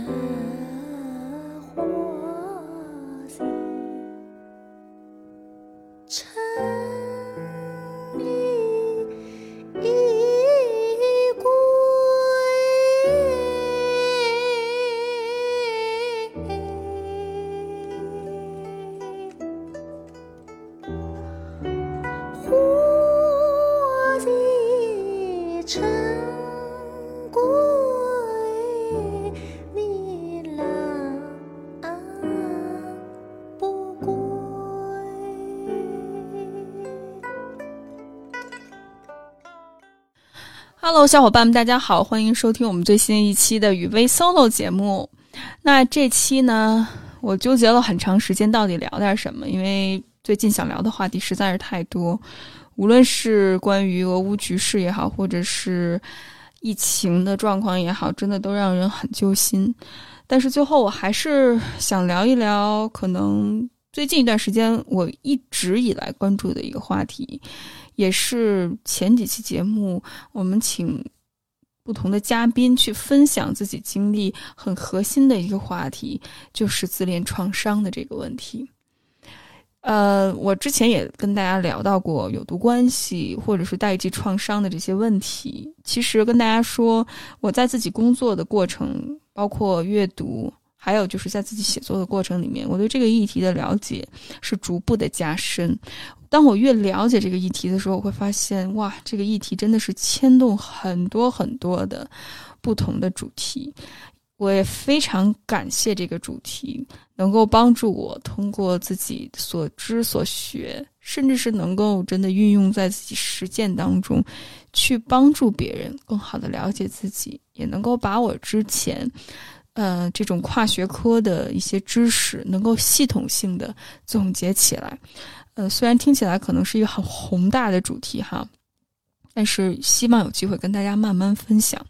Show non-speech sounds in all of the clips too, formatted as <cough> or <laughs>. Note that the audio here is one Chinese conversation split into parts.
的小伙伴们，大家好，欢迎收听我们最新一期的雨薇 solo 节目。那这期呢，我纠结了很长时间，到底聊点什么？因为最近想聊的话题实在是太多，无论是关于俄乌局势也好，或者是疫情的状况也好，真的都让人很揪心。但是最后，我还是想聊一聊，可能最近一段时间我一直以来关注的一个话题。也是前几期节目，我们请不同的嘉宾去分享自己经历很核心的一个话题，就是自恋创伤的这个问题。呃，我之前也跟大家聊到过有毒关系或者是代际创伤的这些问题。其实跟大家说，我在自己工作的过程，包括阅读，还有就是在自己写作的过程里面，我对这个议题的了解是逐步的加深。当我越了解这个议题的时候，我会发现，哇，这个议题真的是牵动很多很多的不同的主题。我也非常感谢这个主题，能够帮助我通过自己所知所学，甚至是能够真的运用在自己实践当中，去帮助别人更好的了解自己，也能够把我之前。呃，这种跨学科的一些知识能够系统性的总结起来，呃，虽然听起来可能是一个很宏大的主题哈，但是希望有机会跟大家慢慢分享。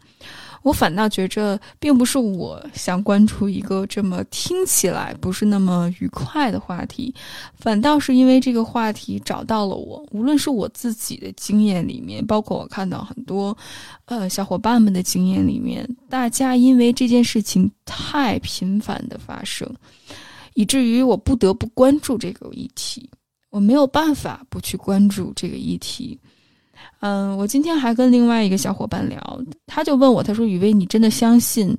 我反倒觉着，并不是我想关注一个这么听起来不是那么愉快的话题，反倒是因为这个话题找到了我。无论是我自己的经验里面，包括我看到很多呃小伙伴们的经验里面，大家因为这件事情太频繁的发生，以至于我不得不关注这个议题。我没有办法不去关注这个议题。嗯，我今天还跟另外一个小伙伴聊，他就问我，他说：“雨薇，你真的相信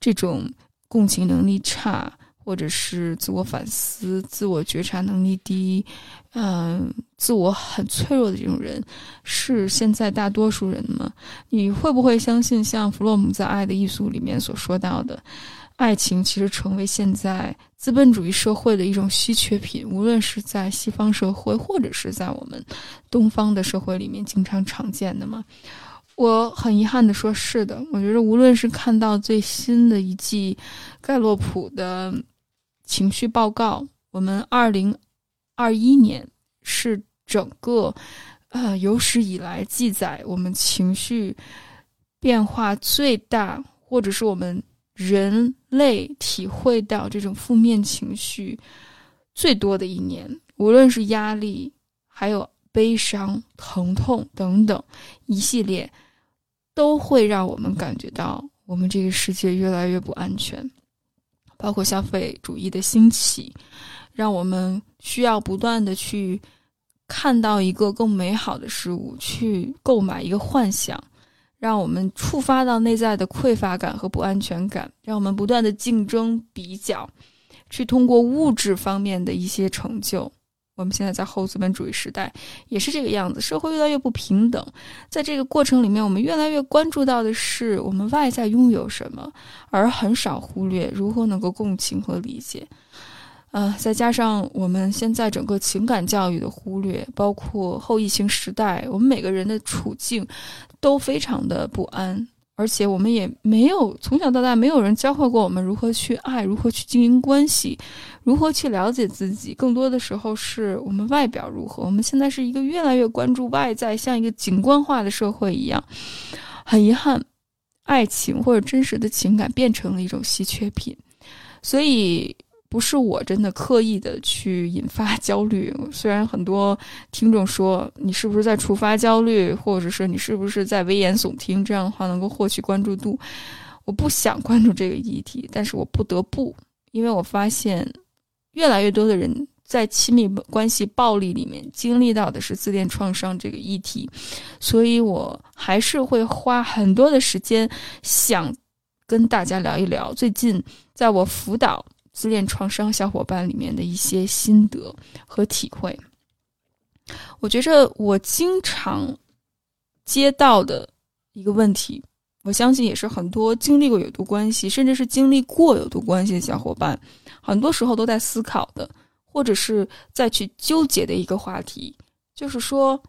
这种共情能力差，或者是自我反思、自我觉察能力低，嗯，自我很脆弱的这种人，是现在大多数人吗？你会不会相信像弗洛姆在《爱的艺术》里面所说到的？”爱情其实成为现在资本主义社会的一种稀缺品，无论是在西方社会，或者是在我们东方的社会里面，经常常见的嘛。我很遗憾的说，是的，我觉得无论是看到最新的一季盖洛普的情绪报告，我们二零二一年是整个呃有史以来记载我们情绪变化最大，或者是我们。人类体会到这种负面情绪最多的一年，无论是压力，还有悲伤、疼痛等等一系列，都会让我们感觉到我们这个世界越来越不安全。包括消费主义的兴起，让我们需要不断的去看到一个更美好的事物，去购买一个幻想。让我们触发到内在的匮乏感和不安全感，让我们不断的竞争比较，去通过物质方面的一些成就。我们现在在后资本主义时代也是这个样子，社会越来越不平等。在这个过程里面，我们越来越关注到的是我们外在拥有什么，而很少忽略如何能够共情和理解。呃，再加上我们现在整个情感教育的忽略，包括后疫情时代，我们每个人的处境都非常的不安，而且我们也没有从小到大没有人教会过我们如何去爱，如何去经营关系，如何去了解自己。更多的时候是我们外表如何。我们现在是一个越来越关注外在，像一个景观化的社会一样。很遗憾，爱情或者真实的情感变成了一种稀缺品，所以。不是我真的刻意的去引发 <laughs> 焦虑，虽然很多听众说你是不是在触发焦虑，或者是你是不是在危言耸听，这样的话能够获取关注度。我不想关注这个议题，但是我不得不，因为我发现越来越多的人在亲密关系暴力里面经历到的是自恋创伤这个议题，所以我还是会花很多的时间想跟大家聊一聊最近在我辅导自恋创伤小伙伴里面的一些心得和体会。我觉着我经常接到的一个问题，我相信也是很多经历过有毒关系，甚至是经历过有毒关系的小伙伴，很多时候都在思考的，或者是在去纠结的一个话题，就是说，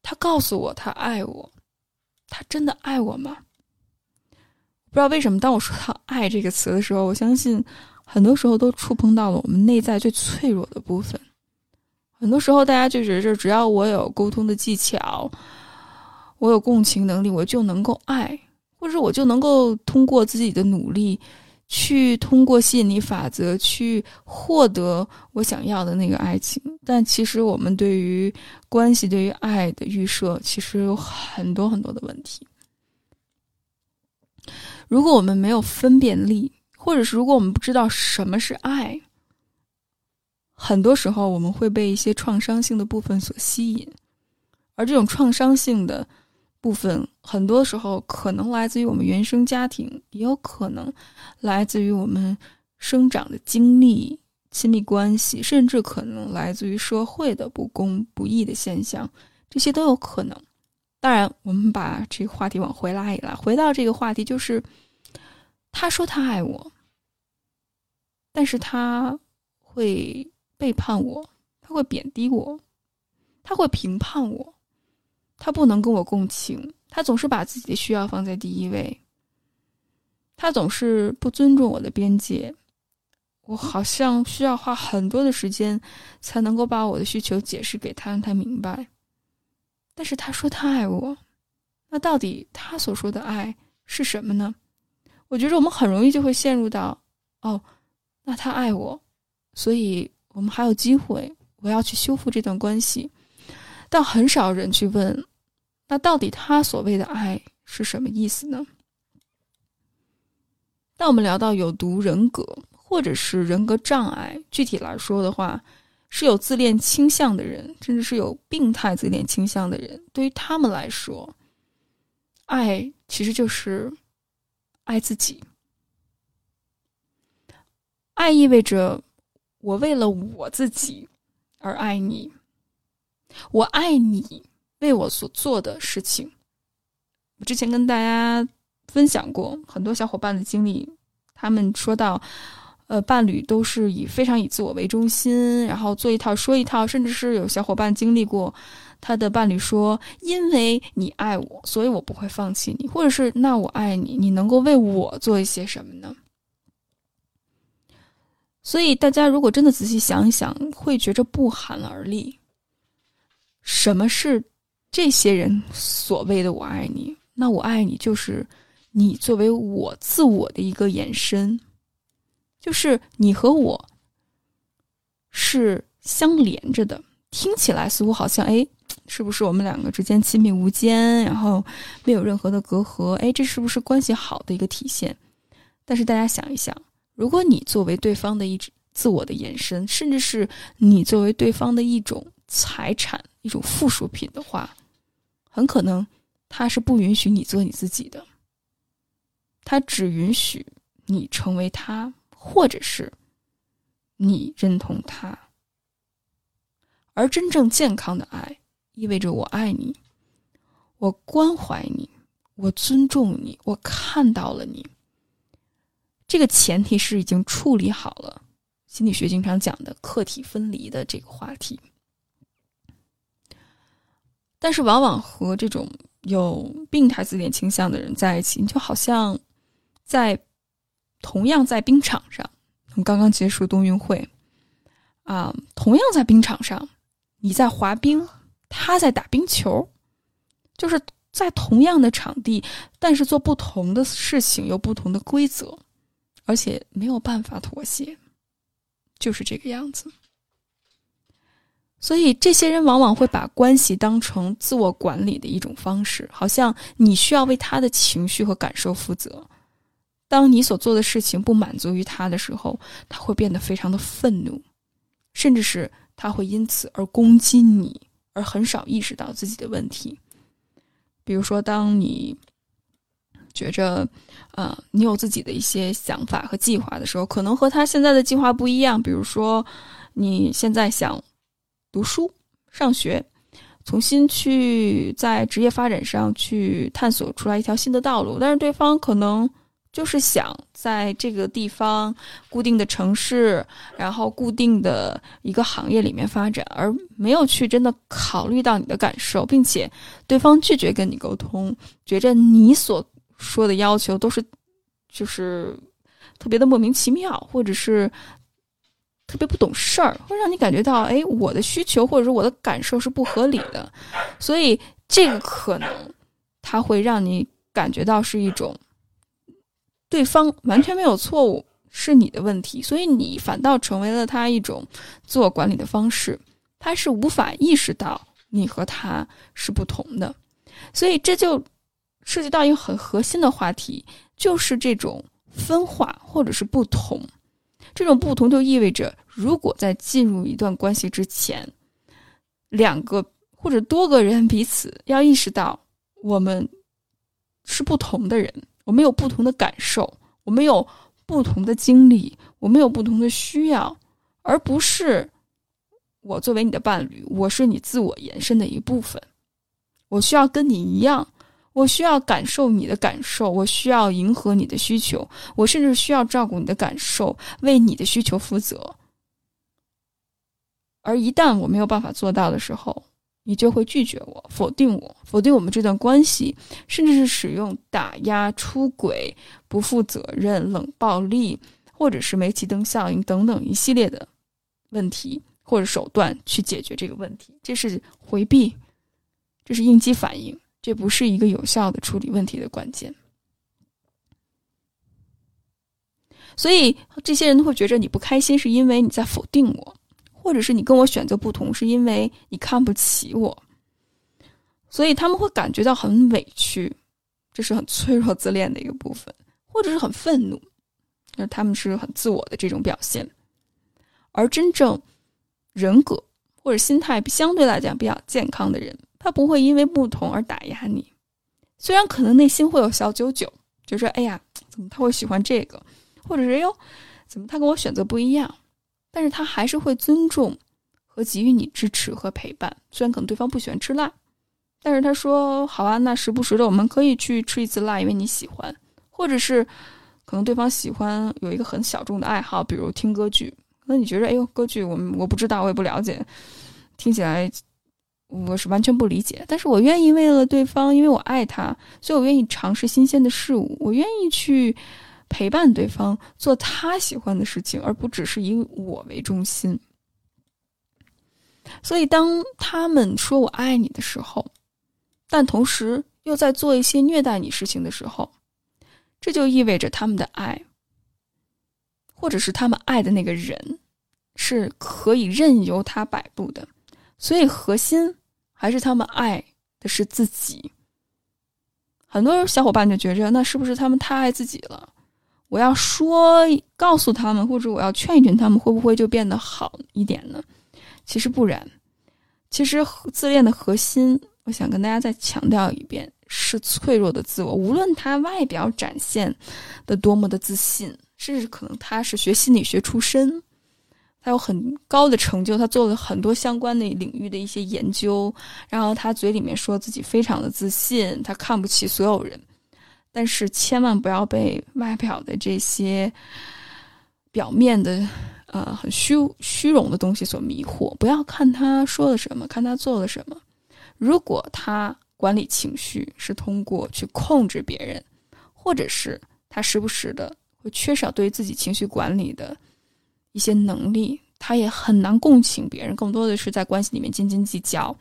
他告诉我他爱我，他真的爱我吗？不知道为什么，当我说到“爱”这个词的时候，我相信很多时候都触碰到了我们内在最脆弱的部分。很多时候，大家就觉着只要我有沟通的技巧，我有共情能力，我就能够爱，或者我就能够通过自己的努力，去通过吸引力法则去获得我想要的那个爱情。但其实，我们对于关系、对于爱的预设，其实有很多很多的问题。如果我们没有分辨力，或者是如果我们不知道什么是爱，很多时候，我们会被一些创伤性的部分所吸引，而这种创伤性的部分，很多时候可能来自于我们原生家庭，也有可能来自于我们生长的经历、亲密关系，甚至可能来自于社会的不公不义的现象，这些都有可能。当然，我们把这个话题往回拉一拉，回到这个话题，就是他说他爱我，但是他会。背叛我，他会贬低我，他会评判我，他不能跟我共情，他总是把自己的需要放在第一位，他总是不尊重我的边界，我好像需要花很多的时间才能够把我的需求解释给他，让他明白。但是他说他爱我，那到底他所说的爱是什么呢？我觉得我们很容易就会陷入到，哦，那他爱我，所以。我们还有机会，我要去修复这段关系，但很少人去问，那到底他所谓的爱是什么意思呢？当我们聊到有毒人格或者是人格障碍，具体来说的话，是有自恋倾向的人，甚至是有病态自恋倾向的人，对于他们来说，爱其实就是爱自己，爱意味着。我为了我自己而爱你，我爱你为我所做的事情。我之前跟大家分享过很多小伙伴的经历，他们说到，呃，伴侣都是以非常以自我为中心，然后做一套说一套，甚至是有小伙伴经历过，他的伴侣说：“因为你爱我，所以我不会放弃你。”或者是“那我爱你，你能够为我做一些什么呢？”所以，大家如果真的仔细想一想，会觉着不寒而栗。什么是这些人所谓的“我爱你”？那“我爱你”就是你作为我自我的一个延伸，就是你和我是相连着的。听起来似乎好像，哎，是不是我们两个之间亲密无间，然后没有任何的隔阂？哎，这是不是关系好的一个体现？但是大家想一想。如果你作为对方的一自我的延伸，甚至是你作为对方的一种财产、一种附属品的话，很可能他是不允许你做你自己的，他只允许你成为他，或者是你认同他。而真正健康的爱，意味着我爱你，我关怀你，我尊重你，我看到了你。这个前提是已经处理好了，心理学经常讲的客体分离的这个话题。但是，往往和这种有病态自恋倾向的人在一起，你就好像在同样在冰场上，我们刚刚结束冬运会啊，同样在冰场上，你在滑冰，他在打冰球，就是在同样的场地，但是做不同的事情，有不同的规则。而且没有办法妥协，就是这个样子。所以，这些人往往会把关系当成自我管理的一种方式，好像你需要为他的情绪和感受负责。当你所做的事情不满足于他的时候，他会变得非常的愤怒，甚至是他会因此而攻击你，而很少意识到自己的问题。比如说，当你觉着，呃，你有自己的一些想法和计划的时候，可能和他现在的计划不一样。比如说，你现在想读书、上学，重新去在职业发展上去探索出来一条新的道路，但是对方可能就是想在这个地方固定的城市，然后固定的一个行业里面发展，而没有去真的考虑到你的感受，并且对方拒绝跟你沟通，觉着你所说的要求都是，就是特别的莫名其妙，或者是特别不懂事儿，会让你感觉到，哎，我的需求或者说我的感受是不合理的，所以这个可能它会让你感觉到是一种对方完全没有错误，是你的问题，所以你反倒成为了他一种自我管理的方式，他是无法意识到你和他是不同的，所以这就。涉及到一个很核心的话题，就是这种分化或者是不同。这种不同就意味着，如果在进入一段关系之前，两个或者多个人彼此要意识到，我们是不同的人，我们有不同的感受，我们有不同的经历，我们有不同的需要，而不是我作为你的伴侣，我是你自我延伸的一部分，我需要跟你一样。我需要感受你的感受，我需要迎合你的需求，我甚至需要照顾你的感受，为你的需求负责。而一旦我没有办法做到的时候，你就会拒绝我，否定我，否定我们这段关系，甚至是使用打压、出轨、不负责任、冷暴力，或者是煤气灯效应等等一系列的问题或者手段去解决这个问题。这是回避，这是应激反应。这不是一个有效的处理问题的关键，所以这些人都会觉着你不开心，是因为你在否定我，或者是你跟我选择不同，是因为你看不起我，所以他们会感觉到很委屈，这是很脆弱自恋的一个部分，或者是很愤怒，那他们是很自我的这种表现，而真正人格或者心态相对来讲比较健康的人。他不会因为不同而打压你，虽然可能内心会有小九九，就说：“哎呀，怎么他会喜欢这个？”或者是“哟，怎么他跟我选择不一样？”但是他还是会尊重和给予你支持和陪伴。虽然可能对方不喜欢吃辣，但是他说：“好啊，那时不时的我们可以去吃一次辣，因为你喜欢。”或者是可能对方喜欢有一个很小众的爱好，比如听歌剧。那你觉得：“哎呦，歌剧我我不知道，我也不了解，听起来。”我是完全不理解，但是我愿意为了对方，因为我爱他，所以我愿意尝试新鲜的事物，我愿意去陪伴对方做他喜欢的事情，而不只是以我为中心。所以，当他们说我爱你的时候，但同时又在做一些虐待你事情的时候，这就意味着他们的爱，或者是他们爱的那个人，是可以任由他摆布的。所以，核心还是他们爱的是自己。很多小伙伴就觉着，那是不是他们太爱自己了？我要说告诉他们，或者我要劝一劝他们，会不会就变得好一点呢？其实不然。其实自恋的核心，我想跟大家再强调一遍，是脆弱的自我。无论他外表展现的多么的自信，甚至可能他是学心理学出身。他有很高的成就，他做了很多相关的领域的一些研究，然后他嘴里面说自己非常的自信，他看不起所有人，但是千万不要被外表的这些表面的呃很虚虚荣的东西所迷惑，不要看他说了什么，看他做了什么。如果他管理情绪是通过去控制别人，或者是他时不时的会缺少对自己情绪管理的。一些能力，他也很难共情别人，更多的是在关系里面斤斤计较，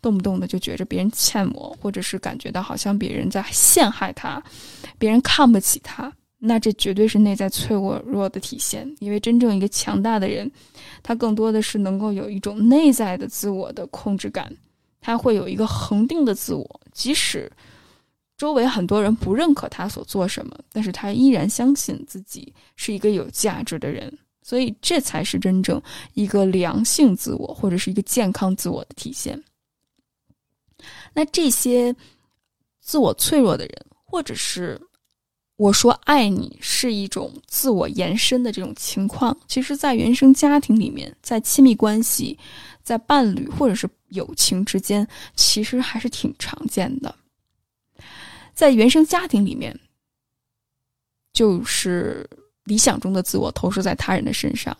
动不动的就觉着别人欠我，或者是感觉到好像别人在陷害他，别人看不起他，那这绝对是内在脆弱弱的体现。因为真正一个强大的人，他更多的是能够有一种内在的自我的控制感，他会有一个恒定的自我，即使周围很多人不认可他所做什么，但是他依然相信自己是一个有价值的人，所以这才是真正一个良性自我或者是一个健康自我的体现。那这些自我脆弱的人，或者是我说爱你是一种自我延伸的这种情况，其实，在原生家庭里面，在亲密关系、在伴侣或者是友情之间，其实还是挺常见的。在原生家庭里面，就是理想中的自我投射在他人的身上，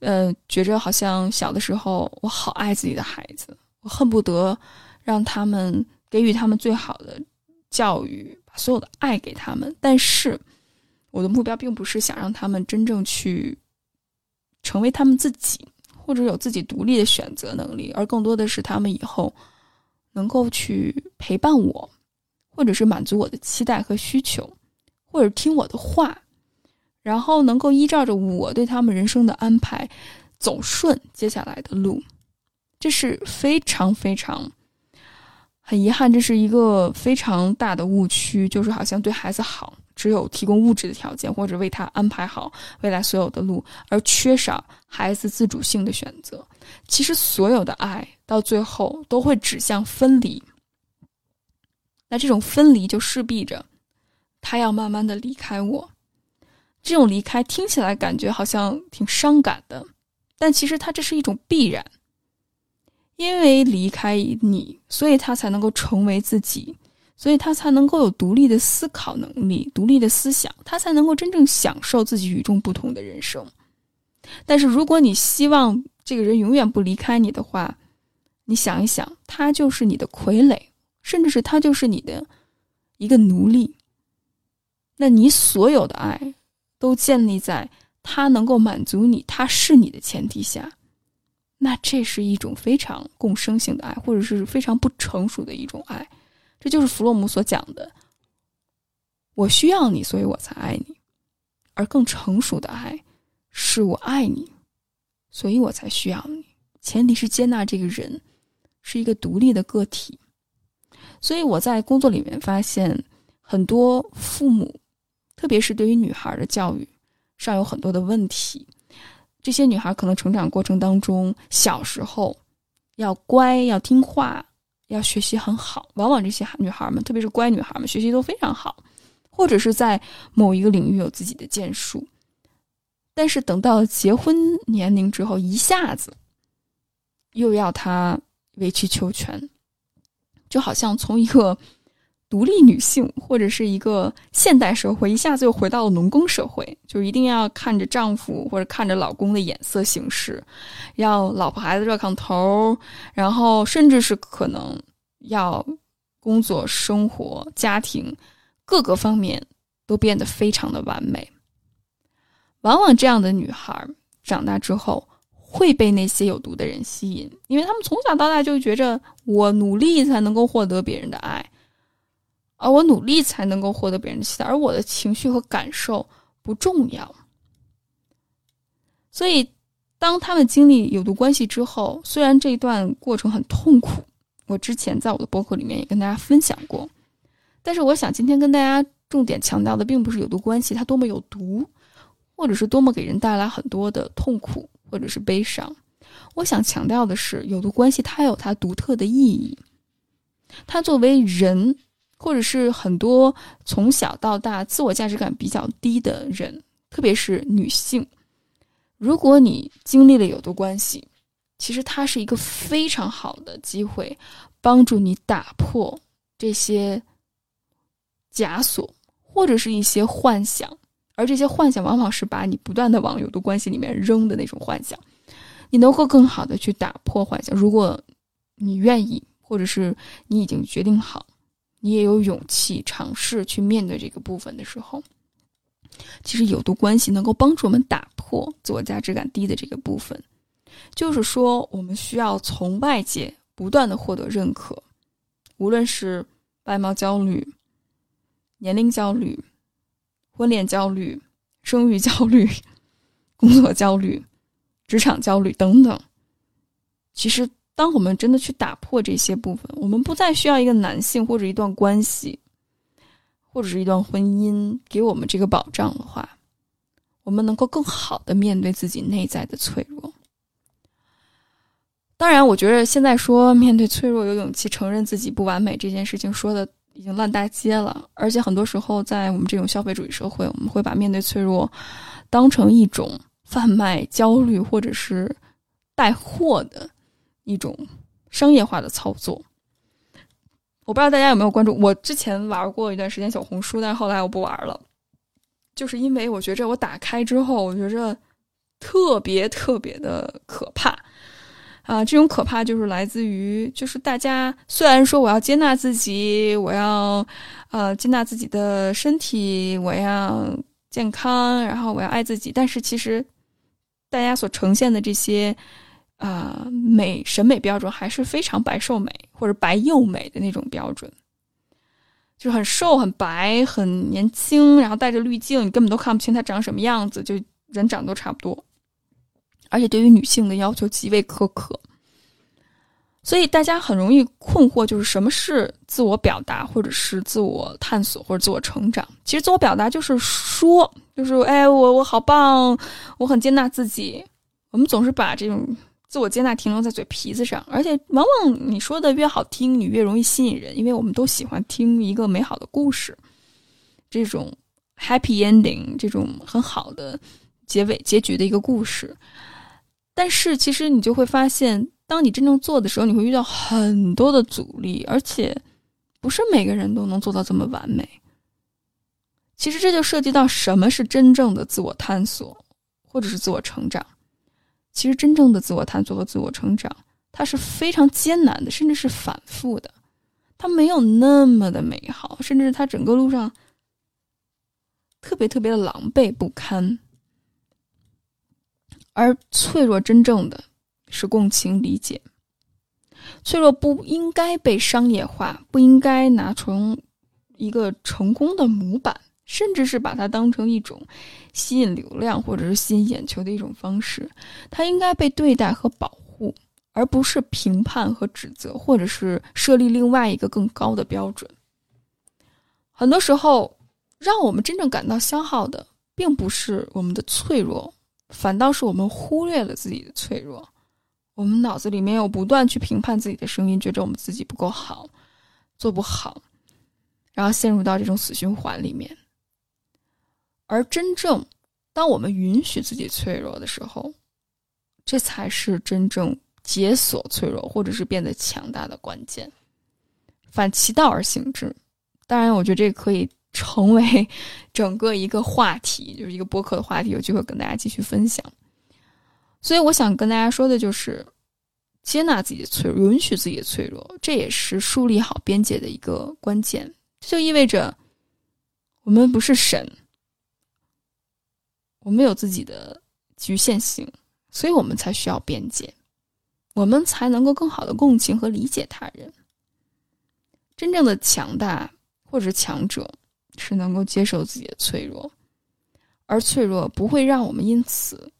呃，觉着好像小的时候我好爱自己的孩子，我恨不得让他们给予他们最好的教育，把所有的爱给他们。但是，我的目标并不是想让他们真正去成为他们自己，或者有自己独立的选择能力，而更多的是他们以后能够去陪伴我。或者是满足我的期待和需求，或者听我的话，然后能够依照着我对他们人生的安排走顺接下来的路，这是非常非常很遗憾，这是一个非常大的误区，就是好像对孩子好，只有提供物质的条件或者为他安排好未来所有的路，而缺少孩子自主性的选择。其实所有的爱到最后都会指向分离。那这种分离就势必着，他要慢慢的离开我。这种离开听起来感觉好像挺伤感的，但其实它这是一种必然。因为离开你，所以他才能够成为自己，所以他才能够有独立的思考能力、独立的思想，他才能够真正享受自己与众不同的人生。但是如果你希望这个人永远不离开你的话，你想一想，他就是你的傀儡。甚至是他就是你的一个奴隶，那你所有的爱都建立在他能够满足你，他是你的前提下，那这是一种非常共生性的爱，或者是非常不成熟的一种爱。这就是弗洛姆所讲的：“我需要你，所以我才爱你。”而更成熟的爱是我爱你，所以我才需要你。前提是接纳这个人是一个独立的个体。所以我在工作里面发现，很多父母，特别是对于女孩的教育上有很多的问题。这些女孩可能成长过程当中，小时候要乖、要听话、要学习很好，往往这些女孩们，特别是乖女孩们，学习都非常好，或者是在某一个领域有自己的建树。但是等到结婚年龄之后，一下子又要她委曲求全。就好像从一个独立女性，或者是一个现代社会，一下子又回到了农耕社会，就一定要看着丈夫或者看着老公的眼色行事，要老婆孩子热炕头，然后甚至是可能要工作、生活、家庭各个方面都变得非常的完美。往往这样的女孩长大之后。会被那些有毒的人吸引，因为他们从小到大就觉着我努力才能够获得别人的爱，而我努力才能够获得别人的期待，而我的情绪和感受不重要。所以，当他们经历有毒关系之后，虽然这一段过程很痛苦，我之前在我的博客里面也跟大家分享过，但是我想今天跟大家重点强调的，并不是有毒关系它多么有毒，或者是多么给人带来很多的痛苦。或者是悲伤，我想强调的是，有毒关系它有它独特的意义。它作为人，或者是很多从小到大自我价值感比较低的人，特别是女性，如果你经历了有毒关系，其实它是一个非常好的机会，帮助你打破这些枷锁，或者是一些幻想。而这些幻想往往是把你不断的往有毒关系里面扔的那种幻想，你能够更好的去打破幻想。如果你愿意，或者是你已经决定好，你也有勇气尝试去面对这个部分的时候，其实有毒关系能够帮助我们打破自我价值感低的这个部分。就是说，我们需要从外界不断的获得认可，无论是外貌焦虑、年龄焦虑。婚恋焦虑、生育焦虑、工作焦虑、职场焦虑等等。其实，当我们真的去打破这些部分，我们不再需要一个男性或者一段关系或者是一段婚姻给我们这个保障的话，我们能够更好的面对自己内在的脆弱。当然，我觉得现在说面对脆弱有勇气承认自己不完美这件事情说的已经烂大街了，而且很多时候在我们这种消费主义社会，我们会把面对脆弱当成一种贩卖焦虑或者是带货的一种商业化的操作。我不知道大家有没有关注，我之前玩过一段时间小红书，但是后来我不玩了，就是因为我觉着我打开之后，我觉着特别特别的可怕。啊，这种可怕就是来自于，就是大家虽然说我要接纳自己，我要，呃，接纳自己的身体，我要健康，然后我要爱自己，但是其实大家所呈现的这些，啊，美审美标准还是非常白瘦美或者白幼美的那种标准，就是很瘦、很白、很年轻，然后带着滤镜，你根本都看不清他长什么样子，就人长得都差不多。而且对于女性的要求极为苛刻，所以大家很容易困惑，就是什么是自我表达，或者是自我探索，或者自我成长？其实自我表达就是说，就是哎，我我好棒，我很接纳自己。我们总是把这种自我接纳停留在嘴皮子上，而且往往你说的越好听，你越容易吸引人，因为我们都喜欢听一个美好的故事，这种 happy ending，这种很好的结尾结局的一个故事。但是，其实你就会发现，当你真正做的时候，你会遇到很多的阻力，而且不是每个人都能做到这么完美。其实这就涉及到什么是真正的自我探索，或者是自我成长。其实真正的自我探索和自我成长，它是非常艰难的，甚至是反复的，它没有那么的美好，甚至它整个路上特别特别的狼狈不堪。而脆弱，真正的是共情理解。脆弱不应该被商业化，不应该拿成一个成功的模板，甚至是把它当成一种吸引流量或者是吸引眼球的一种方式。它应该被对待和保护，而不是评判和指责，或者是设立另外一个更高的标准。很多时候，让我们真正感到消耗的，并不是我们的脆弱。反倒是我们忽略了自己的脆弱，我们脑子里面有不断去评判自己的声音，觉着我们自己不够好，做不好，然后陷入到这种死循环里面。而真正当我们允许自己脆弱的时候，这才是真正解锁脆弱或者是变得强大的关键。反其道而行之，当然，我觉得这可以。成为 <laughs> 整个一个话题，就是一个播客的话题，有机会跟大家继续分享。所以，我想跟大家说的就是，接纳自己的脆弱，允许自己的脆弱，这也是树立好边界的一个关键。这就意味着，我们不是神，我们有自己的局限性，所以我们才需要边界，我们才能够更好的共情和理解他人。真正的强大或者强者。是能够接受自己的脆弱，而脆弱不会让我们因此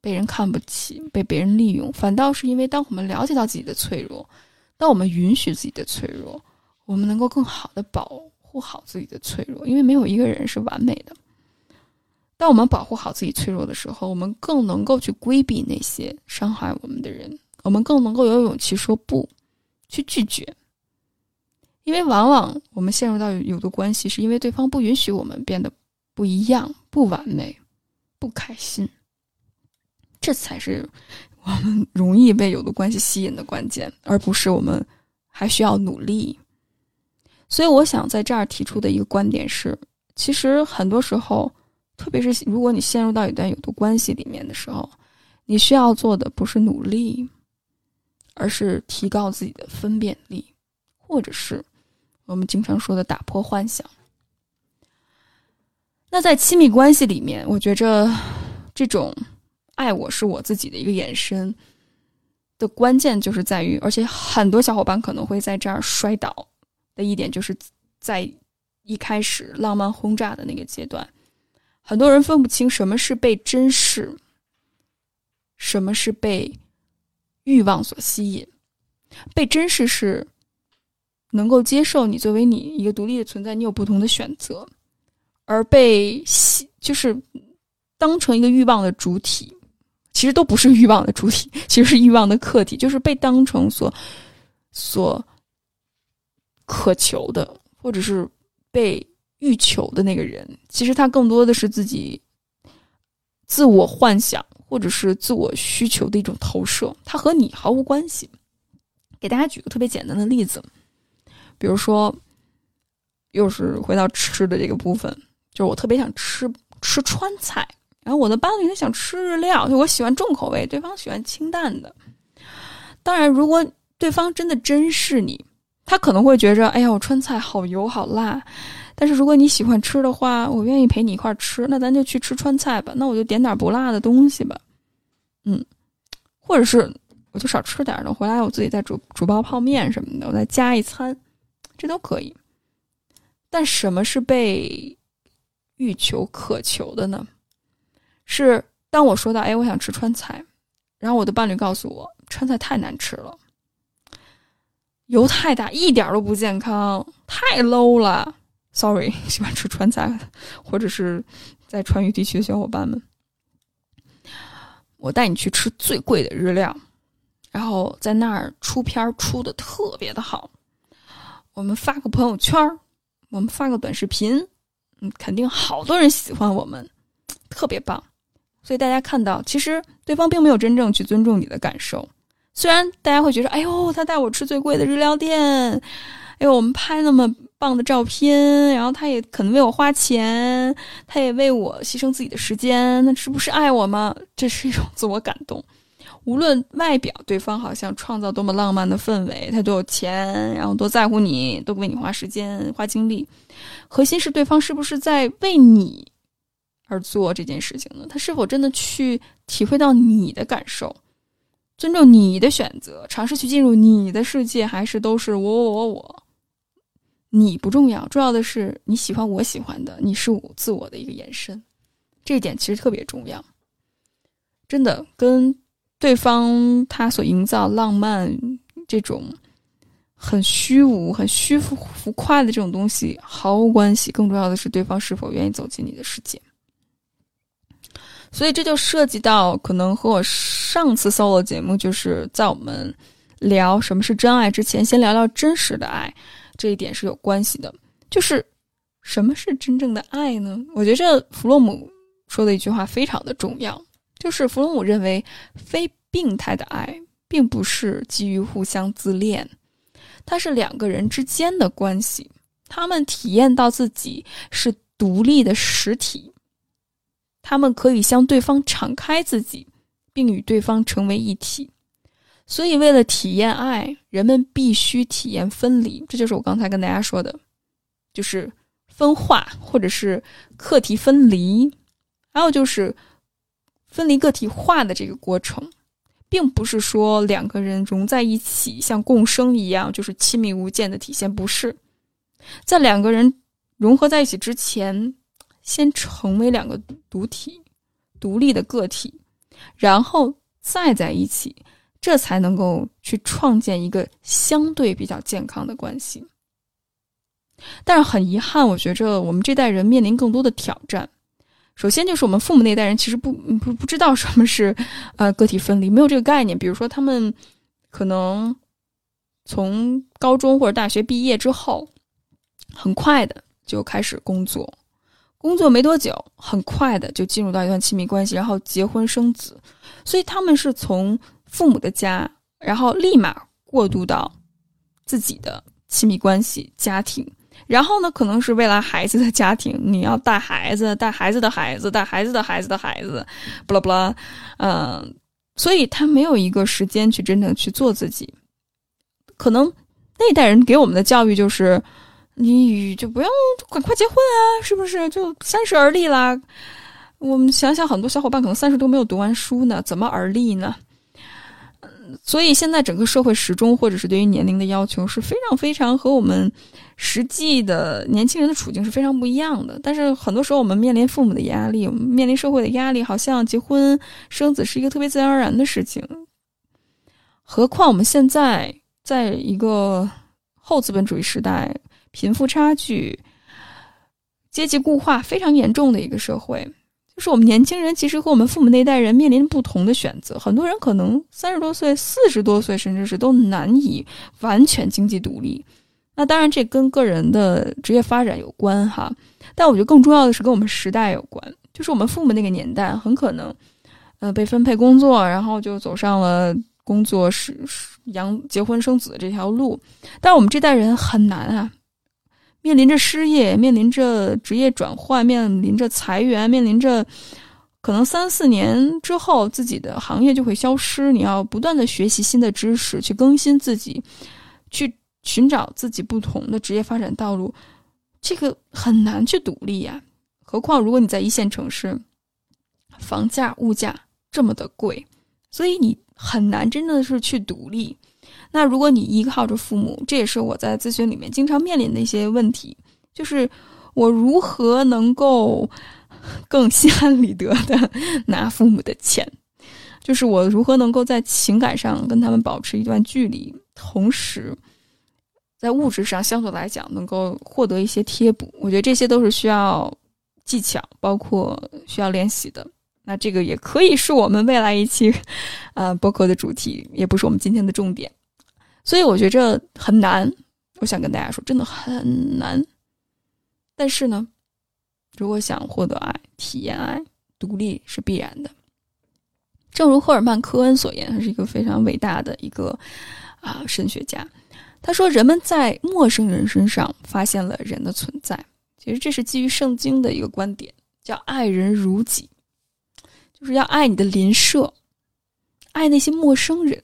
被人看不起、被别人利用，反倒是因为当我们了解到自己的脆弱，当我们允许自己的脆弱，我们能够更好的保护好自己的脆弱，因为没有一个人是完美的。当我们保护好自己脆弱的时候，我们更能够去规避那些伤害我们的人，我们更能够有勇气说不，去拒绝。因为往往我们陷入到有毒关系，是因为对方不允许我们变得不一样、不完美、不开心，这才是我们容易被有毒关系吸引的关键，而不是我们还需要努力。所以，我想在这儿提出的一个观点是：其实很多时候，特别是如果你陷入到一段有毒关系里面的时候，你需要做的不是努力，而是提高自己的分辨力，或者是。我们经常说的打破幻想。那在亲密关系里面，我觉着这种爱我是我自己的一个延伸的关键，就是在于，而且很多小伙伴可能会在这儿摔倒的一点，就是在一开始浪漫轰炸的那个阶段，很多人分不清什么是被珍视，什么是被欲望所吸引。被珍视是。能够接受你作为你一个独立的存在，你有不同的选择，而被吸就是当成一个欲望的主体，其实都不是欲望的主体，<laughs> 其实是欲望的客体，就是被当成所所渴求的，或者是被欲求的那个人，其实他更多的是自己自我幻想或者是自我需求的一种投射，他和你毫无关系。给大家举个特别简单的例子。比如说，又是回到吃的这个部分，就是我特别想吃吃川菜，然后我的伴侣他想吃日料，就我喜欢重口味，对方喜欢清淡的。当然，如果对方真的珍视你，他可能会觉着，哎呀，我川菜好油好辣。但是如果你喜欢吃的话，我愿意陪你一块儿吃，那咱就去吃川菜吧。那我就点点不辣的东西吧，嗯，或者是我就少吃点儿，回来我自己再煮煮包泡面什么的，我再加一餐。这都可以，但什么是被欲求、渴求的呢？是当我说到“哎，我想吃川菜”，然后我的伴侣告诉我川菜太难吃了，油太大，一点都不健康，太 low 了。Sorry，<laughs> 喜欢吃川菜或者是在川渝地区的小伙伴们，我带你去吃最贵的日料，然后在那儿出片出的特别的好。我们发个朋友圈我们发个短视频，嗯，肯定好多人喜欢我们，特别棒。所以大家看到，其实对方并没有真正去尊重你的感受。虽然大家会觉得，哎呦，他带我吃最贵的日料店，哎呦，我们拍那么棒的照片，然后他也可能为我花钱，他也为我牺牲自己的时间，那是不是爱我吗？这是一种自我感动。无论外表，对方好像创造多么浪漫的氛围，他多有钱，然后多在乎你，都为你花时间、花精力。核心是对方是不是在为你而做这件事情呢？他是否真的去体会到你的感受，尊重你的选择，尝试去进入你的世界，还是都是我我我我？你不重要，重要的是你喜欢我喜欢的，你是我自我的一个延伸。这一点其实特别重要，真的跟。对方他所营造浪漫这种很虚无、很虚浮浮夸的这种东西毫无关系，更重要的是对方是否愿意走进你的世界。所以这就涉及到可能和我上次 solo 节目，就是在我们聊什么是真爱之前，先聊聊真实的爱这一点是有关系的。就是什么是真正的爱呢？我觉得弗洛姆说的一句话非常的重要。就是弗洛姆认为，非病态的爱并不是基于互相自恋，它是两个人之间的关系，他们体验到自己是独立的实体，他们可以向对方敞开自己，并与对方成为一体。所以，为了体验爱，人们必须体验分离。这就是我刚才跟大家说的，就是分化或者是课题分离，还有就是。分离个体化的这个过程，并不是说两个人融在一起像共生一样，就是亲密无间的体现。不是，在两个人融合在一起之前，先成为两个独体、独立的个体，然后再在一起，这才能够去创建一个相对比较健康的关系。但是很遗憾，我觉着我们这代人面临更多的挑战。首先就是我们父母那代人其实不不不知道什么是，呃个体分离，没有这个概念。比如说他们可能从高中或者大学毕业之后，很快的就开始工作，工作没多久，很快的就进入到一段亲密关系，然后结婚生子。所以他们是从父母的家，然后立马过渡到自己的亲密关系家庭。然后呢，可能是未来孩子的家庭，你要带孩子，带孩子的孩子，带孩子的孩子的孩子，不啦不啦，嗯，所以他没有一个时间去真正去做自己。可能那一代人给我们的教育就是，你就不用赶快结婚啊，是不是？就三十而立啦。我们想想，很多小伙伴可能三十都没有读完书呢，怎么而立呢？所以现在整个社会时钟，或者是对于年龄的要求，是非常非常和我们实际的年轻人的处境是非常不一样的。但是很多时候，我们面临父母的压力，我们面临社会的压力，好像结婚生子是一个特别自然而然的事情。何况我们现在在一个后资本主义时代，贫富差距、阶级固化非常严重的一个社会。就是我们年轻人其实和我们父母那代人面临不同的选择，很多人可能三十多岁、四十多岁，甚至是都难以完全经济独立。那当然，这跟个人的职业发展有关哈，但我觉得更重要的是跟我们时代有关。就是我们父母那个年代，很可能，呃，被分配工作，然后就走上了工作、是养、结婚、生子的这条路。但我们这代人很难啊。面临着失业，面临着职业转换，面临着裁员，面临着可能三四年之后自己的行业就会消失。你要不断的学习新的知识，去更新自己，去寻找自己不同的职业发展道路，这个很难去独立呀。何况如果你在一线城市，房价、物价这么的贵，所以你很难真正的是去独立。那如果你依靠着父母，这也是我在咨询里面经常面临的一些问题，就是我如何能够 <laughs> 更心安理得的拿父母的钱，就是我如何能够在情感上跟他们保持一段距离，同时在物质上相对来讲能够获得一些贴补。我觉得这些都是需要技巧，包括需要练习的。那这个也可以是我们未来一期啊播客的主题，也不是我们今天的重点。所以我觉着很难，我想跟大家说，真的很难。但是呢，如果想获得爱、体验爱、独立是必然的。正如赫尔曼·科恩所言，他是一个非常伟大的一个啊神学家。他说，人们在陌生人身上发现了人的存在。其实这是基于圣经的一个观点，叫“爱人如己”，就是要爱你的邻舍，爱那些陌生人。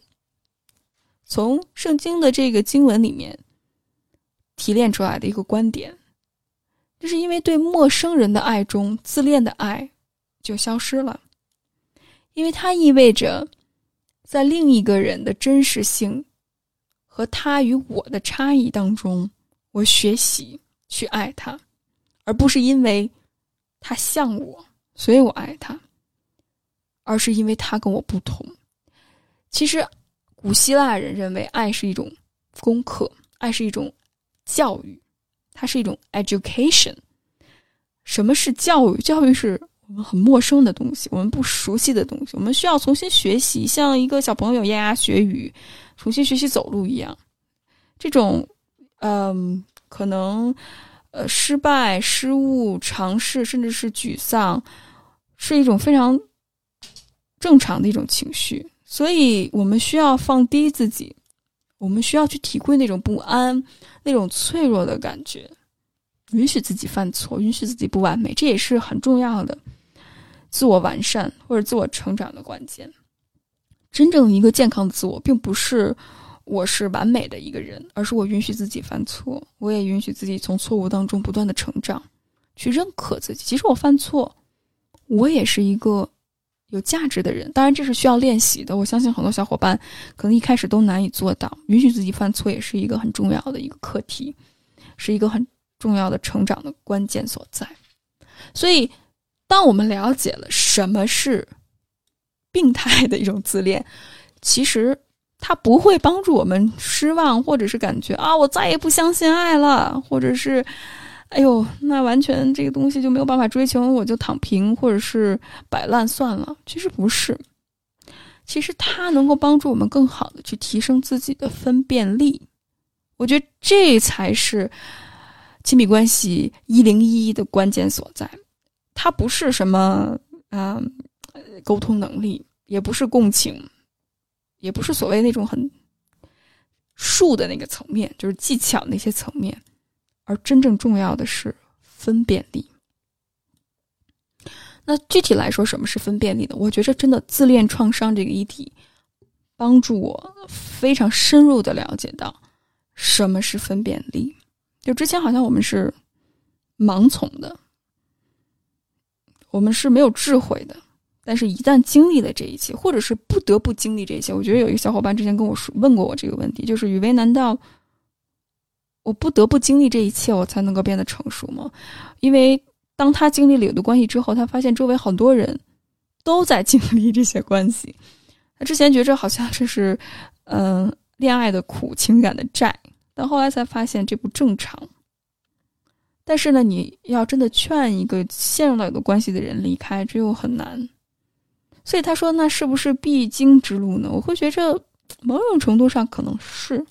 从圣经的这个经文里面提炼出来的一个观点，就是因为对陌生人的爱中，自恋的爱就消失了，因为它意味着在另一个人的真实性和他与我的差异当中，我学习去爱他，而不是因为他像我，所以我爱他，而是因为他跟我不同。其实。古希腊人认为爱是一种功课，爱是一种教育，它是一种 education。什么是教育？教育是我们很陌生的东西，我们不熟悉的东西，我们需要重新学习，像一个小朋友牙牙学语，重新学习走路一样。这种，嗯，可能，呃，失败、失误、尝试，甚至是沮丧，是一种非常正常的一种情绪。所以我们需要放低自己，我们需要去体会那种不安、那种脆弱的感觉，允许自己犯错，允许自己不完美，这也是很重要的自我完善或者自我成长的关键。真正一个健康的自我，并不是我是完美的一个人，而是我允许自己犯错，我也允许自己从错误当中不断的成长，去认可自己。其实我犯错，我也是一个。有价值的人，当然这是需要练习的。我相信很多小伙伴可能一开始都难以做到，允许自己犯错也是一个很重要的一个课题，是一个很重要的成长的关键所在。所以，当我们了解了什么是病态的一种自恋，其实它不会帮助我们失望，或者是感觉啊，我再也不相信爱了，或者是。哎呦，那完全这个东西就没有办法追求，我就躺平或者是摆烂算了。其实不是，其实它能够帮助我们更好的去提升自己的分辨力。我觉得这才是亲密关系一零一的关键所在。它不是什么啊沟通能力，也不是共情，也不是所谓那种很术的那个层面，就是技巧那些层面。而真正重要的是分辨力。那具体来说，什么是分辨力呢？我觉着真的自恋创伤这个议题，帮助我非常深入的了解到什么是分辨力。就之前好像我们是盲从的，我们是没有智慧的。但是，一旦经历了这一切，或者是不得不经历这些，我觉得有一个小伙伴之前跟我说问过我这个问题，就是雨薇，难道？我不得不经历这一切，我才能够变得成熟吗？因为当他经历了有的关系之后，他发现周围很多人都在经历这些关系。他之前觉着好像这是，嗯，恋爱的苦，情感的债。但后来才发现这不正常。但是呢，你要真的劝一个陷入到有的关系的人离开，这又很难。所以他说：“那是不是必经之路呢？”我会觉着，某种程度上可能是，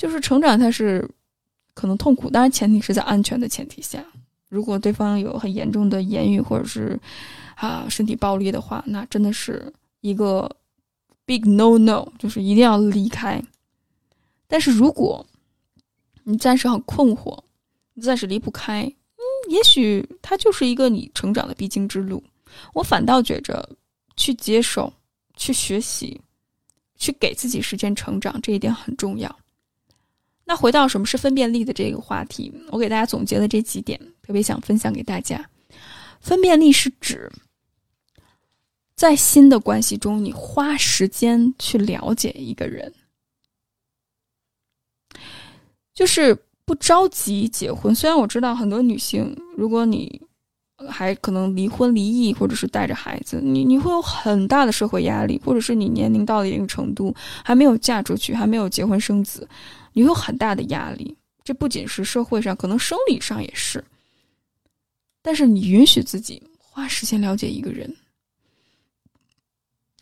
就是成长，它是可能痛苦，当然前提是在安全的前提下。如果对方有很严重的言语或者是啊身体暴力的话，那真的是一个 big no no，就是一定要离开。但是如果你暂时很困惑，你暂时离不开，嗯，也许它就是一个你成长的必经之路。我反倒觉着，去接受、去学习、去给自己时间成长，这一点很重要。那回到什么是分辨力的这个话题，我给大家总结了这几点，特别想分享给大家。分辨力是指，在新的关系中，你花时间去了解一个人，就是不着急结婚。虽然我知道很多女性，如果你还可能离婚、离异，或者是带着孩子，你你会有很大的社会压力，或者是你年龄到了一定程度，还没有嫁出去，还没有结婚生子，你有很大的压力。这不仅是社会上，可能生理上也是。但是你允许自己花时间了解一个人，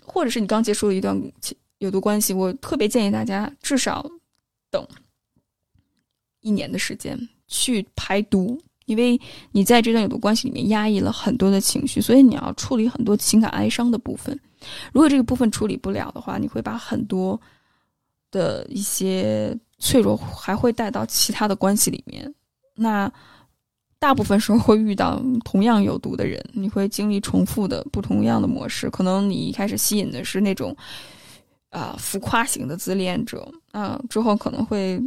或者是你刚结束了一段情有毒关系，我特别建议大家至少等一年的时间去排毒。因为你在这段有毒关系里面压抑了很多的情绪，所以你要处理很多情感哀伤的部分。如果这个部分处理不了的话，你会把很多的一些脆弱还会带到其他的关系里面。那大部分时候会遇到同样有毒的人，你会经历重复的不同样的模式。可能你一开始吸引的是那种啊浮夸型的自恋者，啊之后可能会。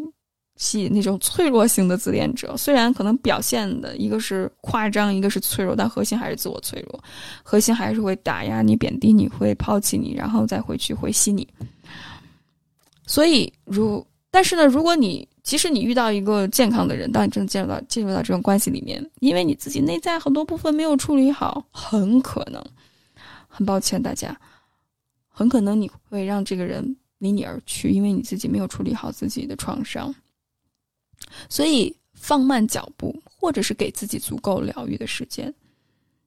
吸引那种脆弱型的自恋者，虽然可能表现的一个是夸张，一个是脆弱，但核心还是自我脆弱，核心还是会打压你、贬低你、会抛弃你，然后再回去回吸你。所以，如但是呢，如果你即使你遇到一个健康的人，当你真的进入到进入到这种关系里面，因为你自己内在很多部分没有处理好，很可能，很抱歉大家，很可能你会让这个人离你而去，因为你自己没有处理好自己的创伤。所以，放慢脚步，或者是给自己足够疗愈的时间，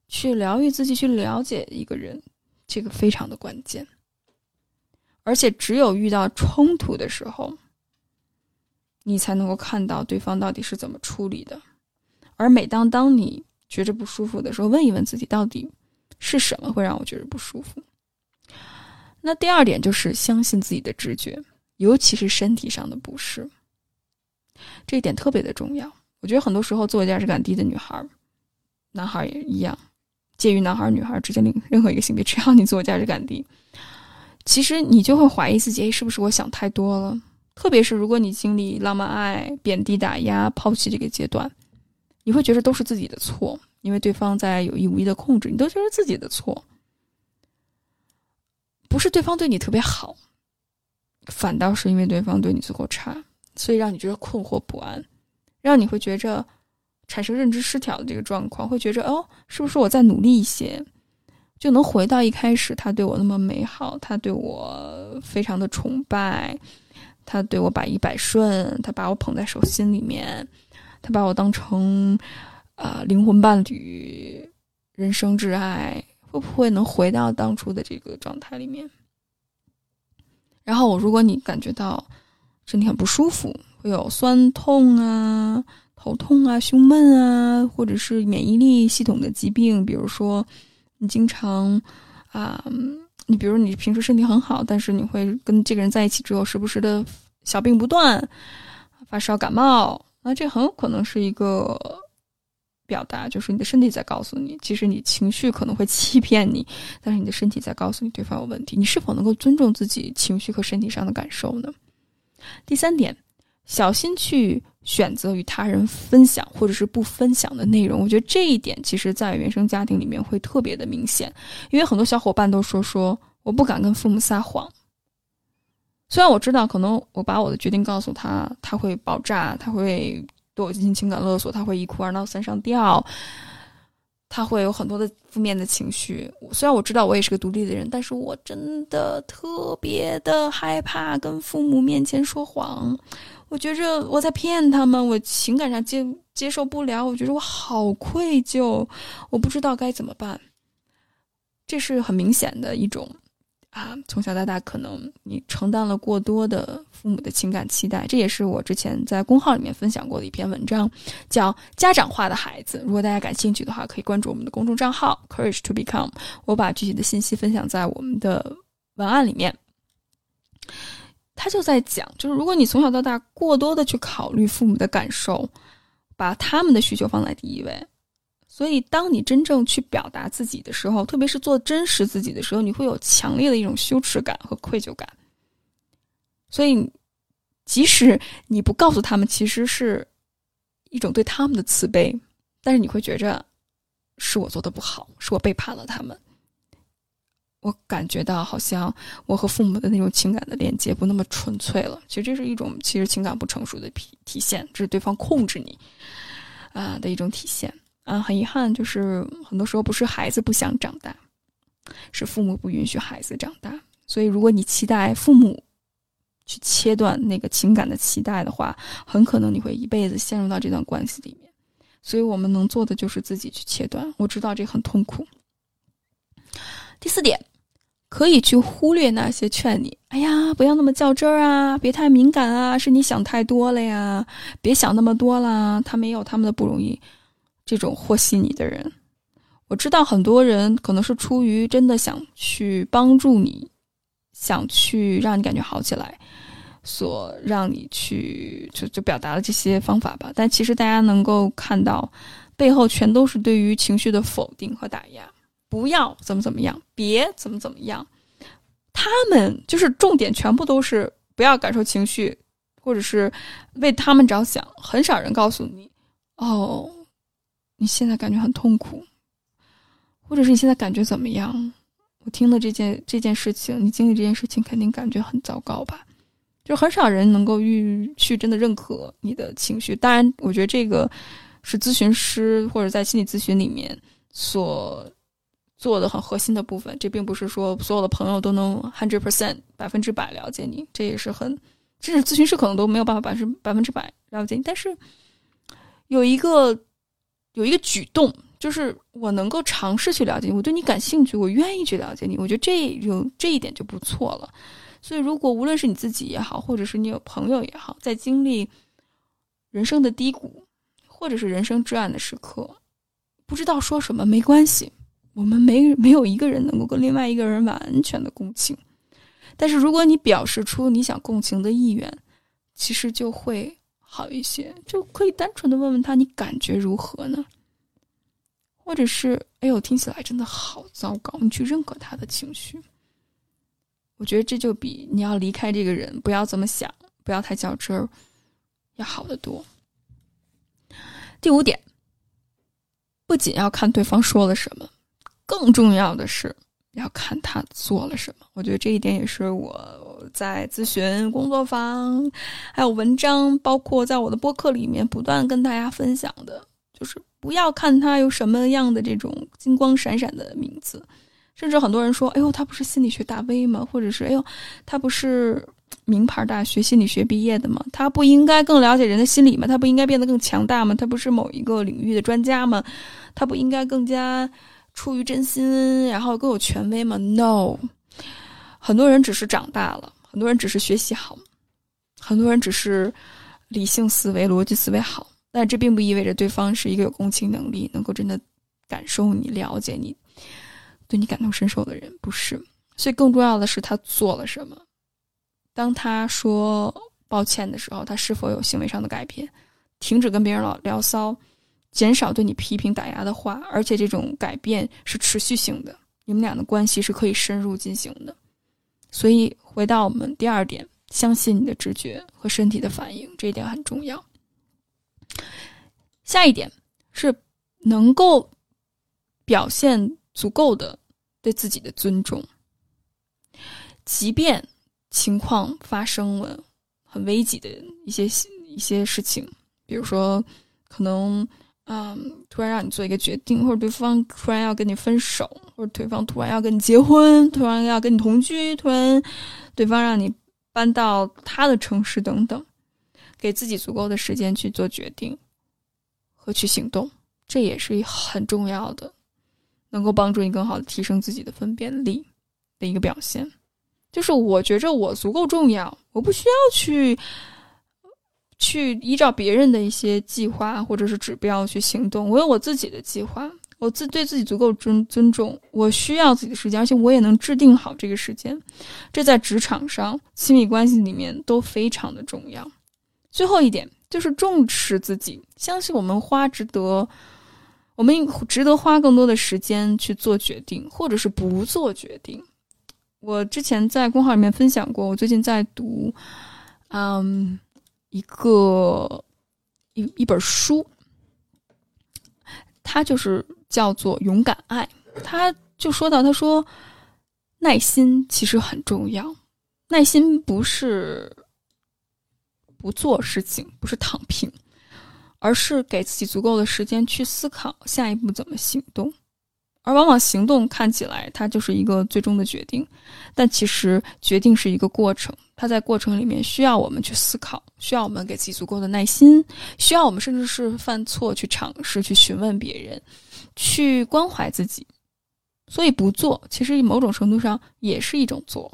去疗愈自己，去了解一个人，这个非常的关键。而且，只有遇到冲突的时候，你才能够看到对方到底是怎么处理的。而每当当你觉着不舒服的时候，问一问自己，到底是什么会让我觉得不舒服？那第二点就是相信自己的直觉，尤其是身体上的不适。这一点特别的重要。我觉得很多时候自我价值感低的女孩、男孩也一样，介于男孩女孩之间的 <laughs> 任何一个性别，只要你自我价值感低，其实你就会怀疑自己：哎，是不是我想太多了？特别是如果你经历浪漫爱、贬低、打压、抛弃这个阶段，你会觉得都是自己的错，因为对方在有意无意的控制你，都觉得自己的错，不是对方对你特别好，反倒是因为对方对你足够差。所以让你觉得困惑不安，让你会觉着产生认知失调的这个状况，会觉着哦，是不是我再努力一些，就能回到一开始他对我那么美好，他对我非常的崇拜，他对我百依百顺，他把我捧在手心里面，他把我当成啊灵魂伴侣、人生挚爱，会不会能回到当初的这个状态里面？然后，如果你感觉到。身体很不舒服，会有酸痛啊、头痛啊、胸闷啊，或者是免疫力系统的疾病，比如说你经常啊，你比如你平时身体很好，但是你会跟这个人在一起之后，时不时的小病不断，发烧感冒，那这很有可能是一个表达，就是你的身体在告诉你，其实你情绪可能会欺骗你，但是你的身体在告诉你对方有问题，你是否能够尊重自己情绪和身体上的感受呢？第三点，小心去选择与他人分享或者是不分享的内容。我觉得这一点其实，在原生家庭里面会特别的明显，因为很多小伙伴都说说我不敢跟父母撒谎。虽然我知道，可能我把我的决定告诉他，他会爆炸，他会对我进行情感勒索，他会一哭二闹三上吊，他会有很多的负面的情绪。虽然我知道我也是个独立的人，但是我真的特别的害怕跟父母面前说谎。我觉着我在骗他们，我情感上接接受不了，我觉得我好愧疚，我不知道该怎么办。这是很明显的一种。啊，从小到大，可能你承担了过多的父母的情感期待，这也是我之前在公号里面分享过的一篇文章，叫《家长化的孩子》。如果大家感兴趣的话，可以关注我们的公众账号 “Courage to Become”，我把具体的信息分享在我们的文案里面。他就在讲，就是如果你从小到大过多的去考虑父母的感受，把他们的需求放在第一位。所以，当你真正去表达自己的时候，特别是做真实自己的时候，你会有强烈的一种羞耻感和愧疚感。所以，即使你不告诉他们，其实是一种对他们的慈悲，但是你会觉着是我做的不好，是我背叛了他们。我感觉到好像我和父母的那种情感的连接不那么纯粹了。其实这是一种其实情感不成熟的体体现，这是对方控制你啊的一种体现。啊，很遗憾，就是很多时候不是孩子不想长大，是父母不允许孩子长大。所以，如果你期待父母去切断那个情感的期待的话，很可能你会一辈子陷入到这段关系里面。所以我们能做的就是自己去切断。我知道这很痛苦。第四点，可以去忽略那些劝你：“哎呀，不要那么较真儿啊，别太敏感啊，是你想太多了呀，别想那么多啦，他们也有他们的不容易。”这种和稀你的人，我知道很多人可能是出于真的想去帮助你，想去让你感觉好起来，所让你去就就表达了这些方法吧。但其实大家能够看到，背后全都是对于情绪的否定和打压。不要怎么怎么样，别怎么怎么样，他们就是重点，全部都是不要感受情绪，或者是为他们着想。很少人告诉你，哦。你现在感觉很痛苦，或者是你现在感觉怎么样？我听了这件这件事情，你经历这件事情，肯定感觉很糟糕吧？就很少人能够预去真的认可你的情绪。当然，我觉得这个是咨询师或者在心理咨询里面所做的很核心的部分。这并不是说所有的朋友都能 hundred percent 百分之百了解你，这也是很，甚至咨询师可能都没有办法百分百分之百了解你。但是有一个。有一个举动，就是我能够尝试去了解你，我对你感兴趣，我愿意去了解你。我觉得这有这一点就不错了。所以，如果无论是你自己也好，或者是你有朋友也好，在经历人生的低谷，或者是人生至暗的时刻，不知道说什么，没关系。我们没没有一个人能够跟另外一个人完全的共情。但是，如果你表示出你想共情的意愿，其实就会。好一些，就可以单纯的问问他，你感觉如何呢？或者是，哎呦，听起来真的好糟糕，你去认可他的情绪。我觉得这就比你要离开这个人，不要这么想，不要太较真儿，要好得多。第五点，不仅要看对方说了什么，更重要的是要看他做了什么。我觉得这一点也是我。在咨询工作坊，还有文章，包括在我的播客里面不断跟大家分享的，就是不要看他有什么样的这种金光闪闪的名字，甚至很多人说：“哎呦，他不是心理学大 V 吗？”或者是“哎呦，他不是名牌大学心理学毕业的吗？他不应该更了解人的心理吗？他不应该变得更强大吗？他不是某一个领域的专家吗？他不应该更加出于真心，然后更有权威吗？No，很多人只是长大了。很多人只是学习好，很多人只是理性思维、逻辑思维好，但这并不意味着对方是一个有共情能力、能够真的感受你、了解你、对你感同身受的人，不是。所以，更重要的是他做了什么。当他说抱歉的时候，他是否有行为上的改变，停止跟别人老聊骚，减少对你批评打压的话，而且这种改变是持续性的，你们俩的关系是可以深入进行的。所以。回到我们第二点，相信你的直觉和身体的反应，这一点很重要。下一点是能够表现足够的对自己的尊重，即便情况发生了很危急的一些一些事情，比如说可能嗯，突然让你做一个决定，或者对方突然要跟你分手，或者对方突然要跟你结婚，突然要跟你同居，突然对方让你搬到他的城市等等，给自己足够的时间去做决定和去行动，这也是很重要的，能够帮助你更好的提升自己的分辨力的一个表现。就是我觉着我足够重要，我不需要去。去依照别人的一些计划或者是指标去行动，我有我自己的计划，我自对自己足够尊尊重，我需要自己的时间，而且我也能制定好这个时间。这在职场上、亲密关系里面都非常的重要。最后一点就是重视自己，相信我们花值得，我们值得花更多的时间去做决定，或者是不做决定。我之前在公号里面分享过，我最近在读，嗯。一个一一本书，它就是叫做《勇敢爱》。他就说到，他说耐心其实很重要。耐心不是不做事情，不是躺平，而是给自己足够的时间去思考下一步怎么行动。而往往行动看起来它就是一个最终的决定，但其实决定是一个过程。它在过程里面需要我们去思考，需要我们给自己足够的耐心，需要我们甚至是犯错去尝试、去询问别人、去关怀自己。所以不做，其实某种程度上也是一种做。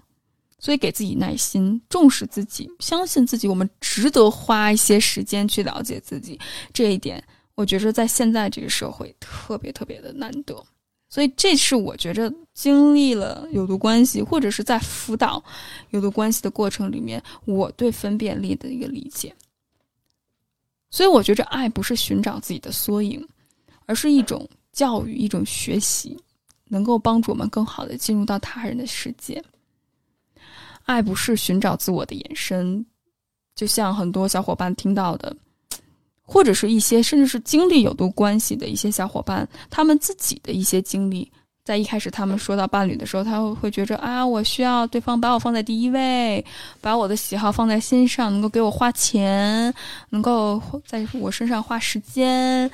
所以给自己耐心，重视自己，相信自己，我们值得花一些时间去了解自己。这一点，我觉着在现在这个社会特别特别的难得。所以，这是我觉着经历了有毒关系，或者是在辅导有毒关系的过程里面，我对分辨力的一个理解。所以，我觉着爱不是寻找自己的缩影，而是一种教育，一种学习，能够帮助我们更好的进入到他人的世界。爱不是寻找自我的延伸，就像很多小伙伴听到的。或者是一些甚至是经历有毒关系的一些小伙伴，他们自己的一些经历，在一开始他们说到伴侣的时候，他会会觉着啊，我需要对方把我放在第一位，把我的喜好放在心上，能够给我花钱，能够在我身上花时间，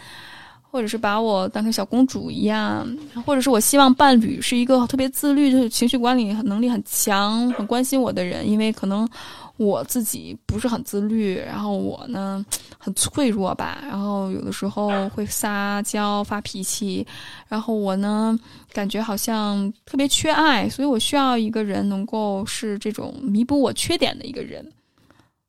或者是把我当成小公主一样，或者是我希望伴侣是一个特别自律、就是情绪管理能力很强、很关心我的人，因为可能。我自己不是很自律，然后我呢很脆弱吧，然后有的时候会撒娇发脾气，然后我呢感觉好像特别缺爱，所以我需要一个人能够是这种弥补我缺点的一个人，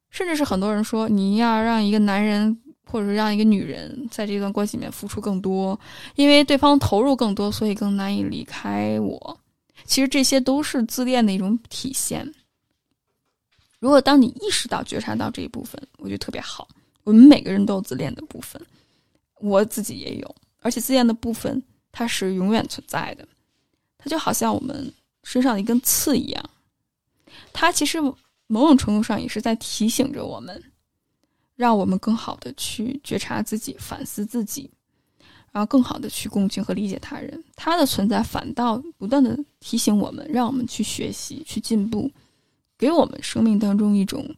甚至是很多人说你要让一个男人或者是让一个女人在这段关系里面付出更多，因为对方投入更多，所以更难以离开我。其实这些都是自恋的一种体现。如果当你意识到、觉察到这一部分，我觉得特别好。我们每个人都有自恋的部分，我自己也有，而且自恋的部分它是永远存在的。它就好像我们身上的一根刺一样，它其实某种程度上也是在提醒着我们，让我们更好的去觉察自己、反思自己，然后更好的去共情和理解他人。它的存在反倒不断的提醒我们，让我们去学习、去进步。给我们生命当中一种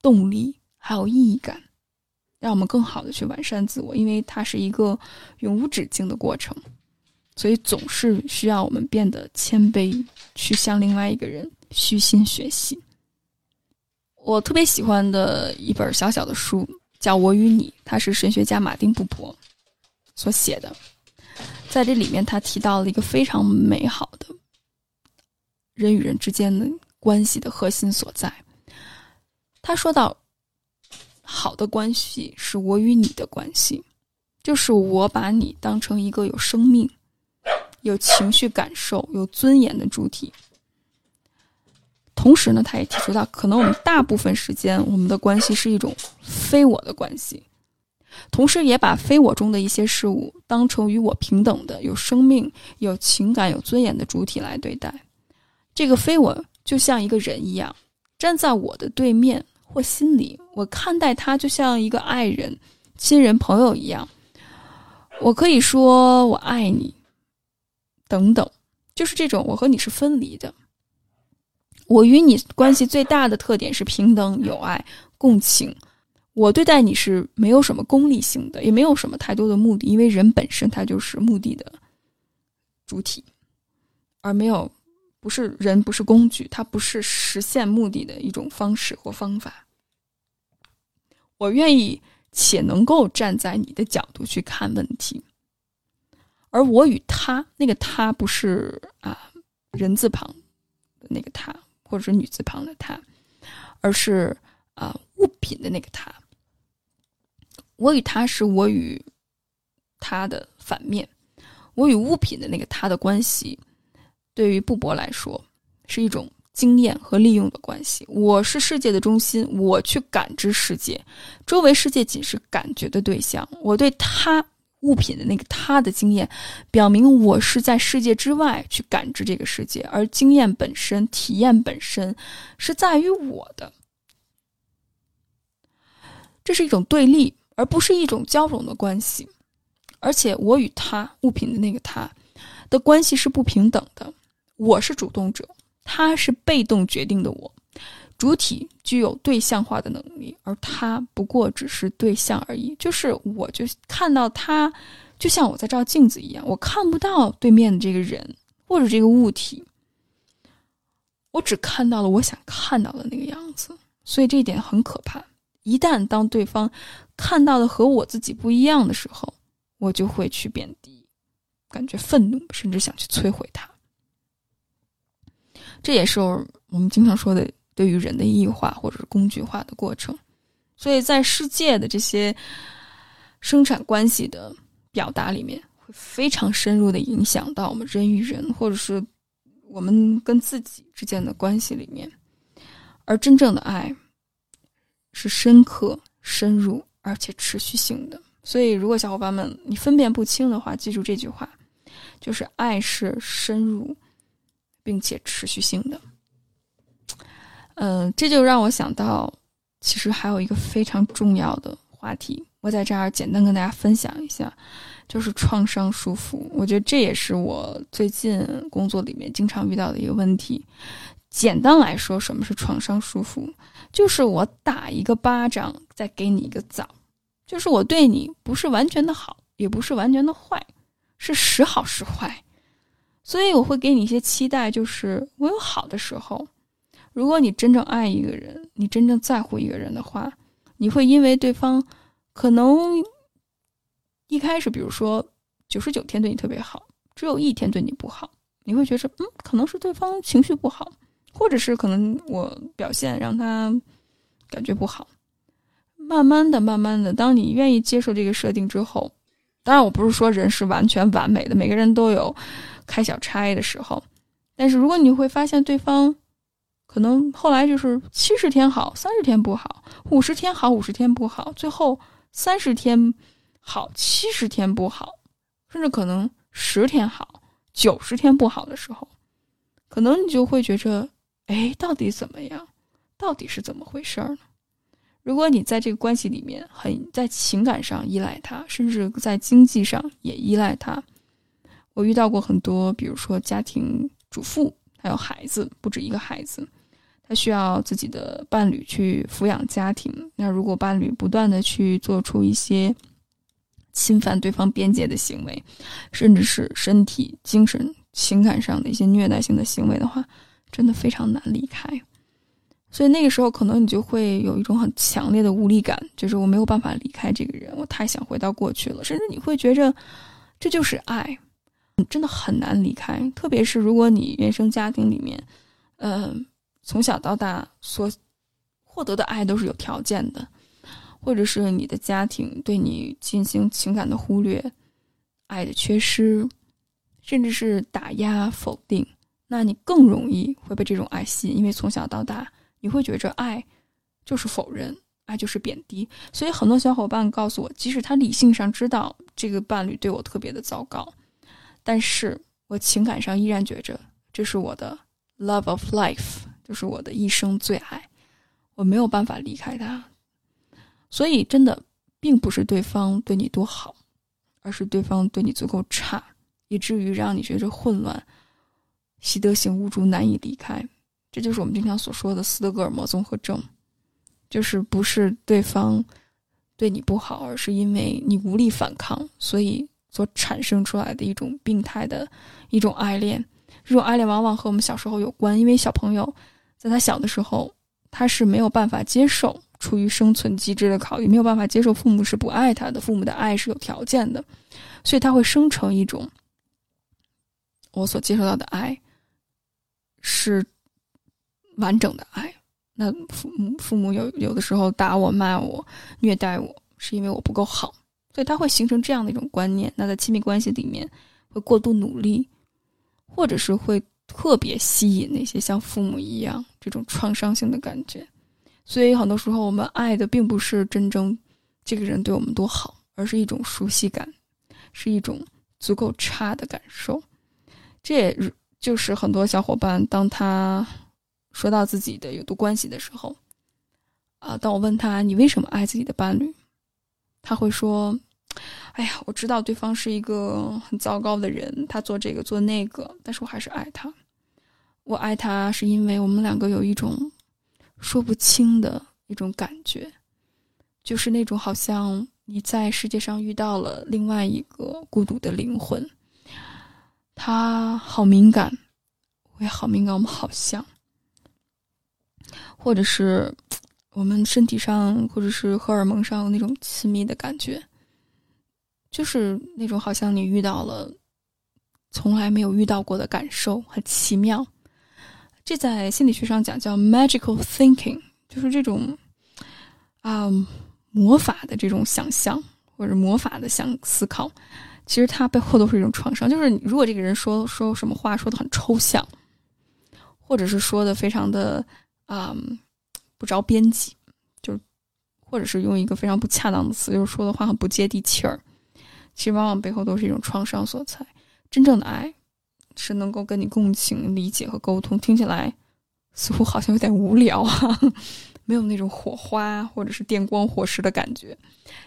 动力，还有意义感，让我们更好的去完善自我。因为它是一个永无止境的过程，所以总是需要我们变得谦卑，去向另外一个人虚心学习。我特别喜欢的一本小小的书叫《我与你》，它是神学家马丁布伯所写的。在这里面，他提到了一个非常美好的人与人之间的。关系的核心所在。他说到：“好的关系是我与你的关系，就是我把你当成一个有生命、有情绪感受、有尊严的主体。同时呢，他也提出到，可能我们大部分时间，我们的关系是一种非我的关系，同时也把非我中的一些事物当成与我平等的、有生命、有情感、有尊严的主体来对待。这个非我。”就像一个人一样，站在我的对面或心里，我看待他就像一个爱人、亲人、朋友一样。我可以说我爱你，等等，就是这种我和你是分离的。我与你关系最大的特点是平等、友爱、共情。我对待你是没有什么功利性的，也没有什么太多的目的，因为人本身他就是目的的主体，而没有不是人不是工具，它不是实现目的的一种方式或方法。我愿意且能够站在你的角度去看问题，而我与他那个他不是啊人字旁的那个他，或者是女字旁的他，而是啊物品的那个他。我与他是我与他的反面，我与物品的那个他的关系，对于布伯来说是一种。经验和利用的关系，我是世界的中心，我去感知世界，周围世界仅是感觉的对象。我对他物品的那个他的经验，表明我是在世界之外去感知这个世界，而经验本身、体验本身是在于我的。这是一种对立，而不是一种交融的关系。而且，我与他物品的那个他的关系是不平等的，我是主动者。他是被动决定的我，主体具有对象化的能力，而他不过只是对象而已。就是我就看到他，就像我在照镜子一样，我看不到对面的这个人或者这个物体，我只看到了我想看到的那个样子。所以这一点很可怕。一旦当对方看到的和我自己不一样的时候，我就会去贬低，感觉愤怒，甚至想去摧毁他。这也是我们经常说的对于人的异化或者是工具化的过程，所以在世界的这些生产关系的表达里面，会非常深入的影响到我们人与人，或者是我们跟自己之间的关系里面。而真正的爱是深刻、深入而且持续性的。所以，如果小伙伴们你分辨不清的话，记住这句话，就是爱是深入。并且持续性的，嗯，这就让我想到，其实还有一个非常重要的话题，我在这儿简单跟大家分享一下，就是创伤束缚。我觉得这也是我最近工作里面经常遇到的一个问题。简单来说，什么是创伤束缚？就是我打一个巴掌，再给你一个枣，就是我对你不是完全的好，也不是完全的坏，是时好时坏。所以我会给你一些期待，就是我有好的时候。如果你真正爱一个人，你真正在乎一个人的话，你会因为对方可能一开始，比如说九十九天对你特别好，只有一天对你不好，你会觉得嗯，可能是对方情绪不好，或者是可能我表现让他感觉不好。慢慢的，慢慢的，当你愿意接受这个设定之后，当然我不是说人是完全完美的，每个人都有。开小差的时候，但是如果你会发现对方可能后来就是七十天好，三十天不好，五十天好，五十天不好，最后三十天好，七十天不好，甚至可能十天好，九十天不好的时候，可能你就会觉着，哎，到底怎么样？到底是怎么回事儿呢？如果你在这个关系里面很在情感上依赖他，甚至在经济上也依赖他。我遇到过很多，比如说家庭主妇，还有孩子，不止一个孩子，他需要自己的伴侣去抚养家庭。那如果伴侣不断的去做出一些侵犯对方边界的行为，甚至是身体、精神、情感上的一些虐待性的行为的话，真的非常难离开。所以那个时候，可能你就会有一种很强烈的无力感，就是我没有办法离开这个人，我太想回到过去了。甚至你会觉着，这就是爱。你真的很难离开，特别是如果你原生家庭里面，嗯，从小到大所获得的爱都是有条件的，或者是你的家庭对你进行情感的忽略、爱的缺失，甚至是打压、否定，那你更容易会被这种爱吸引，因为从小到大你会觉着爱就是否认，爱就是贬低，所以很多小伙伴告诉我，即使他理性上知道这个伴侣对我特别的糟糕。但是我情感上依然觉着这是我的 love of life，就是我的一生最爱，我没有办法离开他。所以真的并不是对方对你多好，而是对方对你足够差，以至于让你觉着混乱，习得性无助，难以离开。这就是我们经常所说的斯德哥尔摩综合症，就是不是对方对你不好，而是因为你无力反抗，所以所产生出来的一种病态的一种爱恋。这种爱恋往往和我们小时候有关，因为小朋友在他小的时候，他是没有办法接受，出于生存机制的考虑，没有办法接受父母是不爱他的，父母的爱是有条件的，所以他会生成一种我所接受到的爱是完整的爱。那父母父母有有的时候打我、骂我、虐待我，是因为我不够好，所以他会形成这样的一种观念。那在亲密关系里面，会过度努力。或者是会特别吸引那些像父母一样这种创伤性的感觉，所以很多时候我们爱的并不是真正这个人对我们多好，而是一种熟悉感，是一种足够差的感受。这也就是很多小伙伴当他说到自己的有毒关系的时候，啊，当我问他你为什么爱自己的伴侣，他会说。哎呀，我知道对方是一个很糟糕的人，他做这个做那个，但是我还是爱他。我爱他是因为我们两个有一种说不清的一种感觉，就是那种好像你在世界上遇到了另外一个孤独的灵魂，他好敏感，我也好敏感，我们好像，或者是我们身体上或者是荷尔蒙上那种亲密的感觉。就是那种好像你遇到了从来没有遇到过的感受，很奇妙。这在心理学上讲叫 magical thinking，就是这种啊魔法的这种想象或者魔法的想思考。其实它背后都是一种创伤。就是如果这个人说说什么话说的很抽象，或者是说的非常的啊不着边际，就或者是用一个非常不恰当的词，就是说的话很不接地气儿。其实往往背后都是一种创伤所在。真正的爱，是能够跟你共情、理解和沟通。听起来似乎好像有点无聊啊，<laughs> 没有那种火花或者是电光火石的感觉。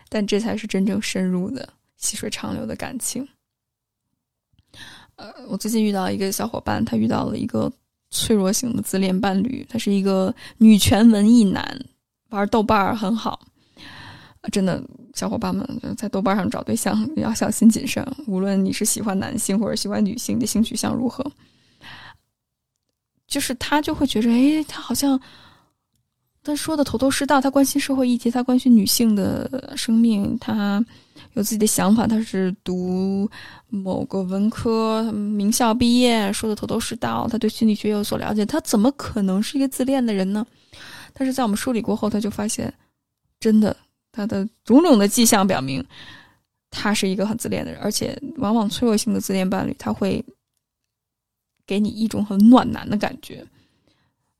但这才是真正深入的、细水长流的感情。呃，我最近遇到一个小伙伴，他遇到了一个脆弱型的自恋伴侣，他是一个女权文艺男，玩豆瓣儿很好。真的，小伙伴们在豆瓣上找对象要小心谨慎。无论你是喜欢男性或者喜欢女性，的性取向如何，就是他就会觉着，哎，他好像他说的头头是道，他关心社会议题，他关心女性的生命，他有自己的想法，他是读某个文科名校毕业，说的头头是道，他对心理学有所了解，他怎么可能是一个自恋的人呢？但是在我们梳理过后，他就发现，真的。他的种种的迹象表明，他是一个很自恋的人，而且往往脆弱性的自恋伴侣，他会给你一种很暖男的感觉，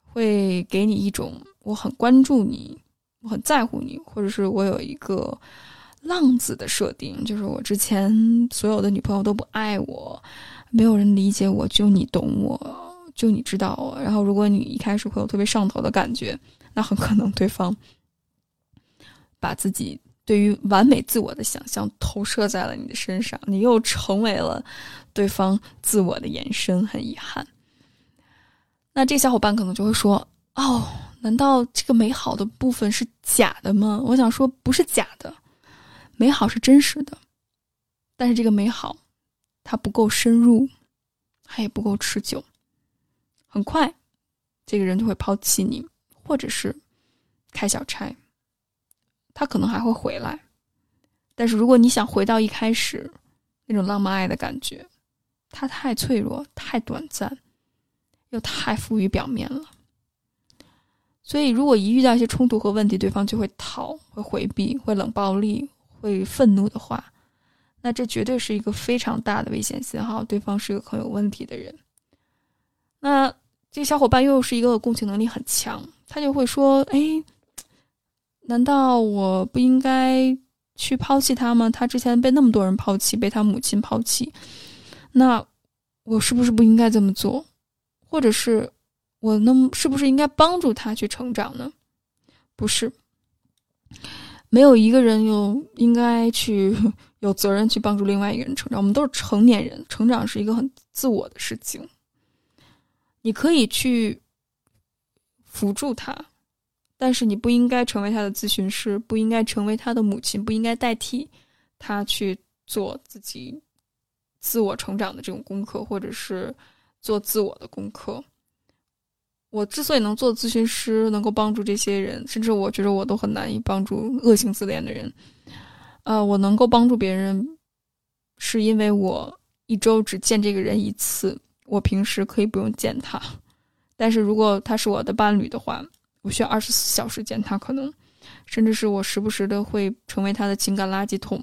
会给你一种我很关注你，我很在乎你，或者是我有一个浪子的设定，就是我之前所有的女朋友都不爱我，没有人理解我，就你懂我，就你知道我。然后，如果你一开始会有特别上头的感觉，那很可能对方。把自己对于完美自我的想象投射在了你的身上，你又成为了对方自我的延伸，很遗憾。那这小伙伴可能就会说：“哦，难道这个美好的部分是假的吗？”我想说，不是假的，美好是真实的，但是这个美好它不够深入，它也不够持久。很快，这个人就会抛弃你，或者是开小差。他可能还会回来，但是如果你想回到一开始那种浪漫爱的感觉，他太脆弱、太短暂，又太浮于表面了。所以，如果一遇到一些冲突和问题，对方就会逃、会回避、会冷暴力、会愤怒的话，那这绝对是一个非常大的危险信号，对方是一个很有问题的人。那这个小伙伴又是一个共情能力很强，他就会说：“哎。”难道我不应该去抛弃他吗？他之前被那么多人抛弃，被他母亲抛弃，那我是不是不应该这么做？或者是我能是不是应该帮助他去成长呢？不是，没有一个人有应该去 <laughs> 有责任去帮助另外一个人成长。我们都是成年人，成长是一个很自我的事情。你可以去辅助他。但是你不应该成为他的咨询师，不应该成为他的母亲，不应该代替他去做自己自我成长的这种功课，或者是做自我的功课。我之所以能做咨询师，能够帮助这些人，甚至我觉得我都很难以帮助恶性自恋的人。呃，我能够帮助别人，是因为我一周只见这个人一次，我平时可以不用见他。但是如果他是我的伴侣的话，我需要二十四小时见他，可能甚至是我时不时的会成为他的情感垃圾桶，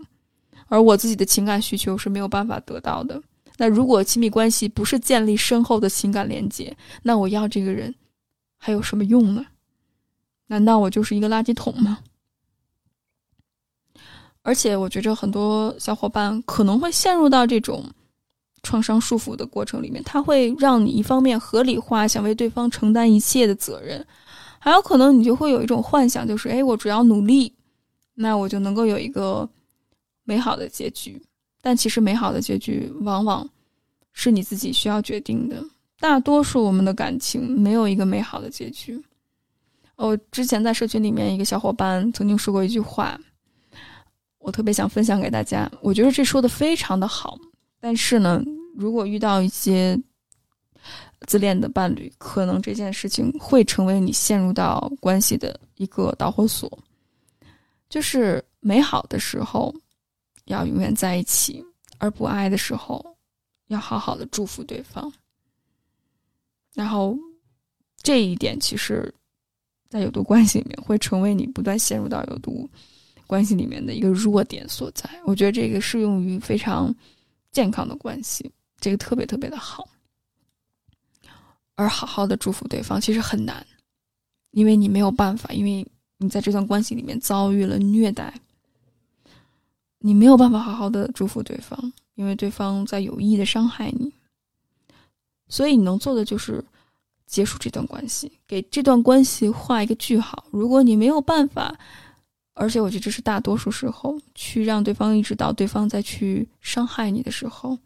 而我自己的情感需求是没有办法得到的。那如果亲密关系不是建立深厚的情感连接，那我要这个人。还有什么用呢？难道我就是一个垃圾桶吗？而且，我觉着很多小伙伴可能会陷入到这种创伤束缚的过程里面，他会让你一方面合理化想为对方承担一切的责任，还有可能你就会有一种幻想，就是哎，我只要努力，那我就能够有一个美好的结局。但其实，美好的结局往往是你自己需要决定的。大多数我们的感情没有一个美好的结局。我之前在社群里面，一个小伙伴曾经说过一句话，我特别想分享给大家。我觉得这说的非常的好，但是呢，如果遇到一些自恋的伴侣，可能这件事情会成为你陷入到关系的一个导火索。就是美好的时候要永远在一起，而不爱的时候要好好的祝福对方。然后，这一点其实，在有毒关系里面会成为你不断陷入到有毒关系里面的一个弱点所在。我觉得这个适用于非常健康的关系，这个特别特别的好。而好好的祝福对方其实很难，因为你没有办法，因为你在这段关系里面遭遇了虐待，你没有办法好好的祝福对方，因为对方在有意的伤害你。所以你能做的就是结束这段关系，给这段关系画一个句号。如果你没有办法，而且我觉得这是大多数时候，去让对方意识到对方再去伤害你的时候，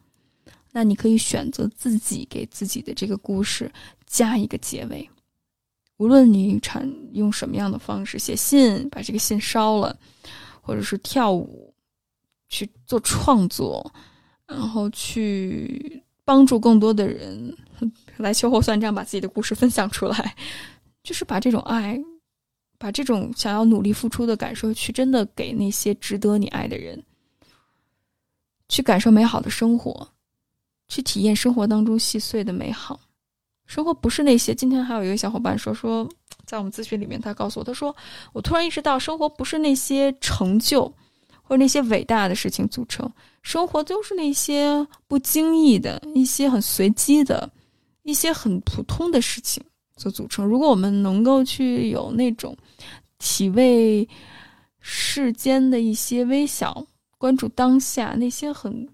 那你可以选择自己给自己的这个故事加一个结尾。无论你产用什么样的方式，写信把这个信烧了，或者是跳舞去做创作，然后去。帮助更多的人 <laughs> 来秋后算账，把自己的故事分享出来，<laughs> 就是把这种爱，把这种想要努力付出的感受，去真的给那些值得你爱的人，去感受美好的生活，去体验生活当中细碎的美好。生活不是那些。今天还有一个小伙伴说说，在我们咨询里面，他告诉我，他说我突然意识到，生活不是那些成就。或者那些伟大的事情组成，生活都是那些不经意的一些很随机的、一些很普通的事情所组成。如果我们能够去有那种体味世间的一些微小，关注当下那些很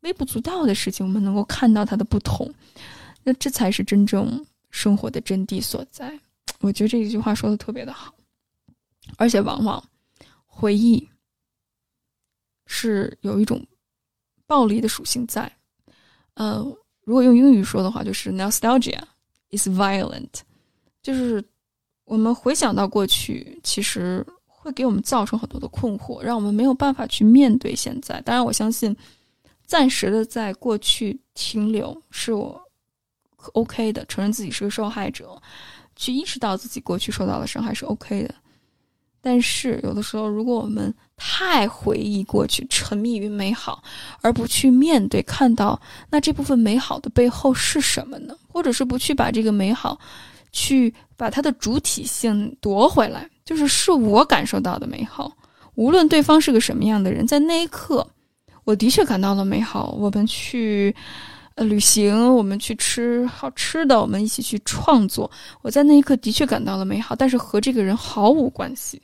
微不足道的事情，我们能够看到它的不同，那这才是真正生活的真谛所在。我觉得这一句话说的特别的好，而且往往回忆。是有一种暴力的属性在，呃，如果用英语说的话，就是 nostalgia is violent，就是我们回想到过去，其实会给我们造成很多的困惑，让我们没有办法去面对现在。当然，我相信暂时的在过去停留是我 OK 的，承认自己是个受害者，去意识到自己过去受到的伤害是 OK 的。但是有的时候，如果我们太回忆过去，沉迷于美好，而不去面对、看到那这部分美好的背后是什么呢？或者是不去把这个美好，去把它的主体性夺回来，就是是我感受到的美好，无论对方是个什么样的人，在那一刻，我的确感到了美好。我们去呃旅行，我们去吃好吃的，我们一起去创作，我在那一刻的确感到了美好，但是和这个人毫无关系。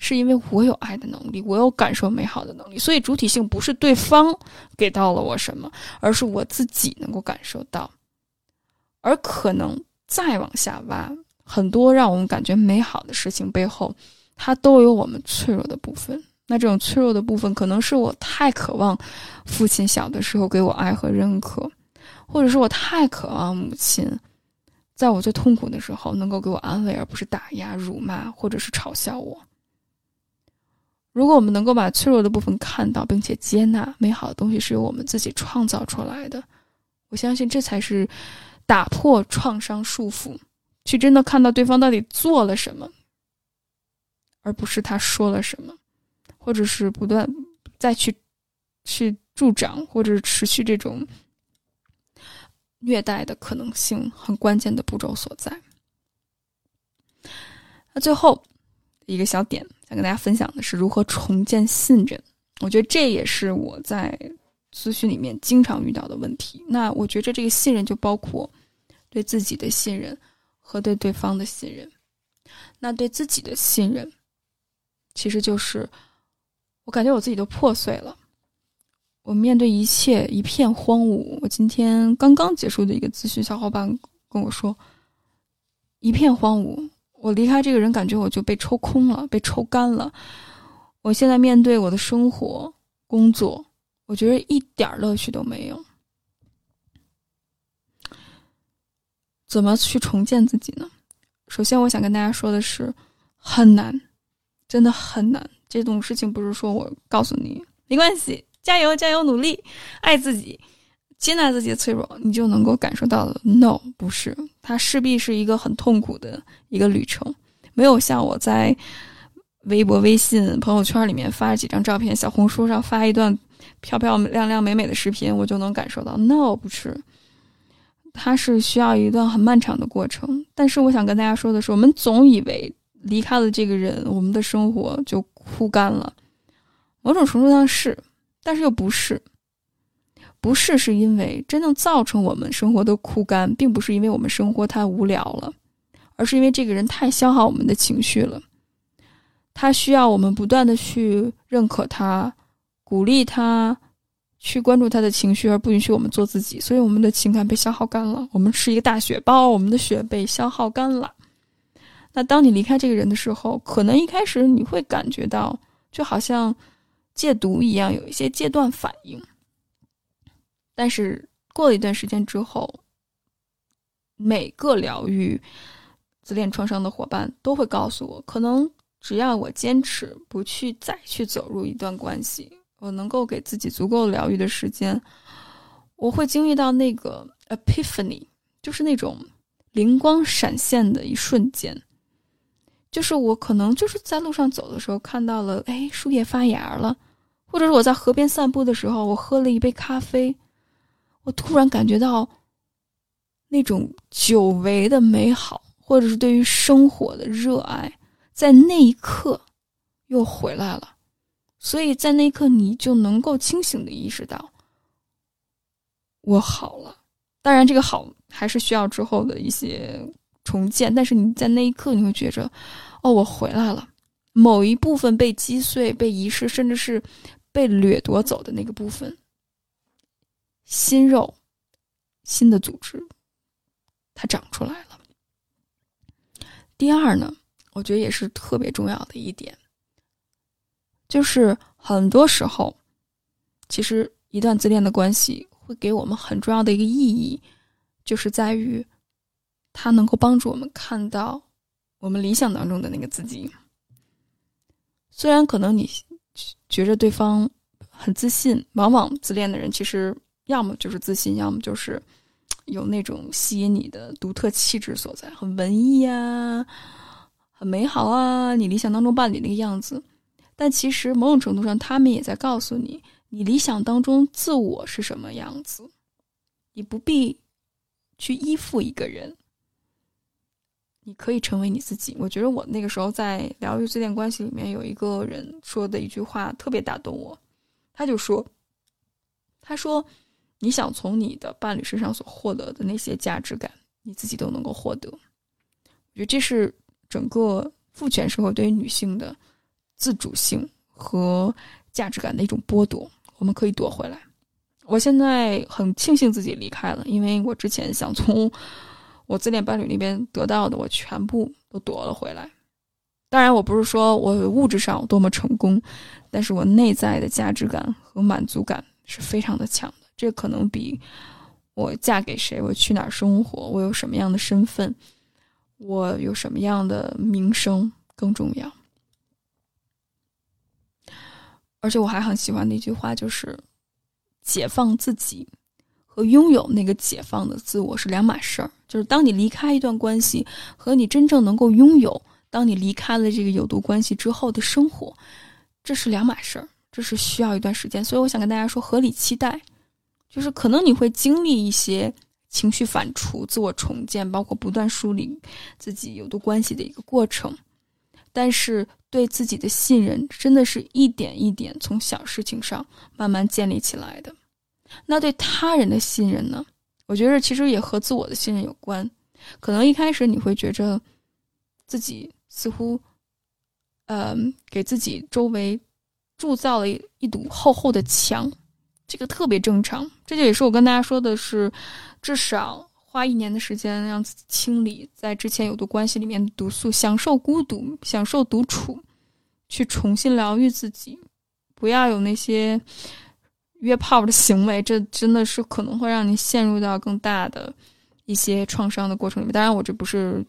是因为我有爱的能力，我有感受美好的能力，所以主体性不是对方给到了我什么，而是我自己能够感受到。而可能再往下挖，很多让我们感觉美好的事情背后，它都有我们脆弱的部分。那这种脆弱的部分，可能是我太渴望父亲小的时候给我爱和认可，或者是我太渴望母亲在我最痛苦的时候能够给我安慰，而不是打压、辱骂或者是嘲笑我。如果我们能够把脆弱的部分看到，并且接纳美好的东西是由我们自己创造出来的，我相信这才是打破创伤束缚，去真的看到对方到底做了什么，而不是他说了什么，或者是不断再去去助长或者是持续这种虐待的可能性，很关键的步骤所在。那最后一个小点。想跟大家分享的是如何重建信任，我觉得这也是我在咨询里面经常遇到的问题。那我觉着这个信任就包括对自己的信任和对对方的信任。那对自己的信任，其实就是我感觉我自己都破碎了，我面对一切一片荒芜。我今天刚刚结束的一个咨询，小伙伴跟我说，一片荒芜。我离开这个人，感觉我就被抽空了，被抽干了。我现在面对我的生活、工作，我觉得一点乐趣都没有。怎么去重建自己呢？首先，我想跟大家说的是，很难，真的很难。这种事情不是说我告诉你没关系，加油，加油，努力，爱自己。接纳自己的脆弱，你就能够感受到了。No，不是，它势必是一个很痛苦的一个旅程。没有像我在微博、微信、朋友圈里面发几张照片，小红书上发一段漂漂亮亮、美美的视频，我就能感受到。No，不是，它是需要一段很漫长的过程。但是我想跟大家说的是，我们总以为离开了这个人，我们的生活就枯干了。某种程度上是，但是又不是。不是，是因为真正造成我们生活的枯干，并不是因为我们生活太无聊了，而是因为这个人太消耗我们的情绪了。他需要我们不断的去认可他、鼓励他、去关注他的情绪，而不允许我们做自己。所以我们的情感被消耗干了，我们是一个大血包，我们的血被消耗干了。那当你离开这个人的时候，可能一开始你会感觉到，就好像戒毒一样，有一些戒断反应。但是过了一段时间之后，每个疗愈自恋创伤的伙伴都会告诉我，可能只要我坚持不去再去走入一段关系，我能够给自己足够疗愈的时间，我会经历到那个 epiphany，就是那种灵光闪现的一瞬间，就是我可能就是在路上走的时候看到了，哎，树叶发芽了，或者是我在河边散步的时候，我喝了一杯咖啡。我突然感觉到那种久违的美好，或者是对于生活的热爱，在那一刻又回来了。所以在那一刻，你就能够清醒的意识到，我好了。当然，这个好还是需要之后的一些重建。但是你在那一刻，你会觉着，哦，我回来了。某一部分被击碎、被遗失，甚至是被掠夺走的那个部分。新肉，新的组织，它长出来了。第二呢，我觉得也是特别重要的一点，就是很多时候，其实一段自恋的关系会给我们很重要的一个意义，就是在于它能够帮助我们看到我们理想当中的那个自己。虽然可能你觉着对方很自信，往往自恋的人其实。要么就是自信，要么就是有那种吸引你的独特气质所在，很文艺啊，很美好啊，你理想当中伴侣那个样子。但其实某种程度上，他们也在告诉你，你理想当中自我是什么样子。你不必去依附一个人，你可以成为你自己。我觉得我那个时候在疗愈自恋关系里面，有一个人说的一句话特别打动我，他就说：“他说。”你想从你的伴侣身上所获得的那些价值感，你自己都能够获得。我觉得这是整个父权社会对于女性的自主性和价值感的一种剥夺，我们可以夺回来。我现在很庆幸自己离开了，因为我之前想从我自恋伴侣那边得到的，我全部都夺了回来。当然，我不是说我物质上有多么成功，但是我内在的价值感和满足感是非常的强。这可能比我嫁给谁，我去哪儿生活，我有什么样的身份，我有什么样的名声更重要。而且我还很喜欢的一句话就是：“解放自己和拥有那个解放的自我是两码事儿。”就是当你离开一段关系，和你真正能够拥有，当你离开了这个有毒关系之后的生活，这是两码事儿，这是需要一段时间。所以我想跟大家说，合理期待，就是可能你会经历一些情绪反刍、自我重建，包括不断梳理自己有毒关系的一个过程，但是。对自己的信任，真的是一点一点从小事情上慢慢建立起来的。那对他人的信任呢？我觉得其实也和自我的信任有关。可能一开始你会觉着自己似乎，呃，给自己周围铸造了一堵厚厚的墙，这个特别正常。这就也是我跟大家说的是，至少。花一年的时间让自己清理在之前有毒关系里面的毒素，享受孤独，享受独处，去重新疗愈自己，不要有那些约炮的行为，这真的是可能会让你陷入到更大的一些创伤的过程里面。当然，我这不是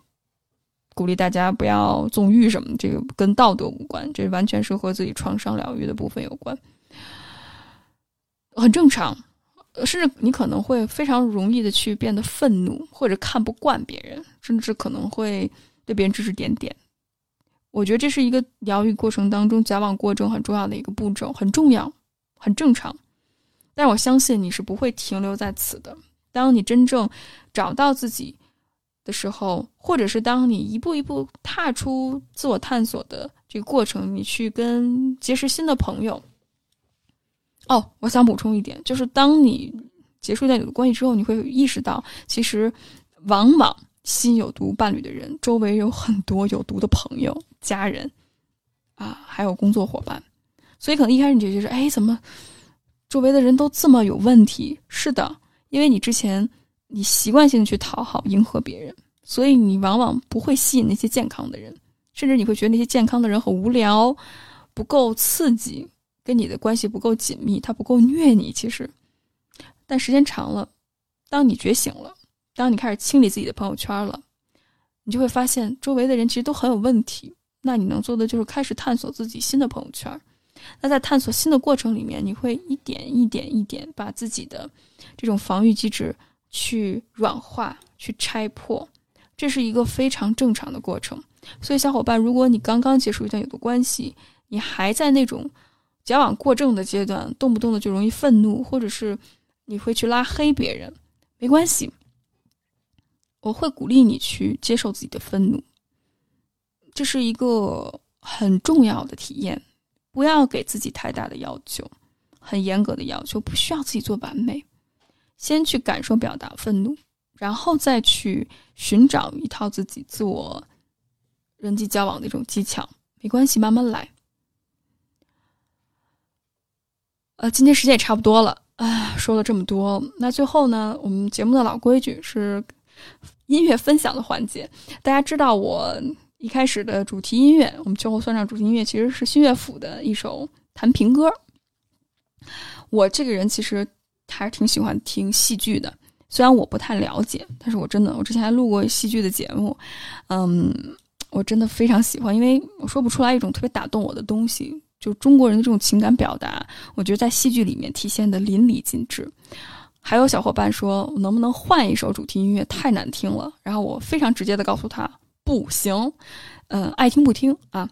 鼓励大家不要纵欲什么，这个跟道德无关，这完全是和自己创伤疗愈的部分有关，很正常。甚至你可能会非常容易的去变得愤怒，或者看不惯别人，甚至可能会对别人指指点点。我觉得这是一个疗愈过程当中交往过程很重要的一个步骤，很重要，很正常。但我相信你是不会停留在此的。当你真正找到自己的时候，或者是当你一步一步踏出自我探索的这个过程，你去跟结识新的朋友。哦，我想补充一点，就是当你结束一段有毒关系之后，你会意识到，其实往往新有毒伴侣的人周围有很多有毒的朋友、家人啊，还有工作伙伴，所以可能一开始你就觉得，哎，怎么周围的人都这么有问题？是的，因为你之前你习惯性的去讨好、迎合别人，所以你往往不会吸引那些健康的人，甚至你会觉得那些健康的人很无聊，不够刺激。跟你的关系不够紧密，他不够虐你。其实，但时间长了，当你觉醒了，当你开始清理自己的朋友圈了，你就会发现周围的人其实都很有问题。那你能做的就是开始探索自己新的朋友圈。那在探索新的过程里面，你会一点一点一点把自己的这种防御机制去软化、去拆破，这是一个非常正常的过程。所以，小伙伴，如果你刚刚结束一段有毒关系，你还在那种。矫往过正的阶段，动不动的就容易愤怒，或者是你会去拉黑别人，没关系，我会鼓励你去接受自己的愤怒，这是一个很重要的体验。不要给自己太大的要求，很严格的要求，不需要自己做完美，先去感受、表达愤怒，然后再去寻找一套自己自我人际交往的一种技巧，没关系，慢慢来。呃，今天时间也差不多了，啊，说了这么多，那最后呢，我们节目的老规矩是音乐分享的环节。大家知道我一开始的主题音乐，我们秋后算账主题音乐其实是新乐府的一首弹评歌。我这个人其实还是挺喜欢听戏剧的，虽然我不太了解，但是我真的，我之前还录过戏剧的节目，嗯，我真的非常喜欢，因为我说不出来一种特别打动我的东西。就中国人的这种情感表达，我觉得在戏剧里面体现的淋漓尽致。还有小伙伴说，能不能换一首主题音乐？太难听了。然后我非常直接的告诉他，不行，嗯，爱听不听啊，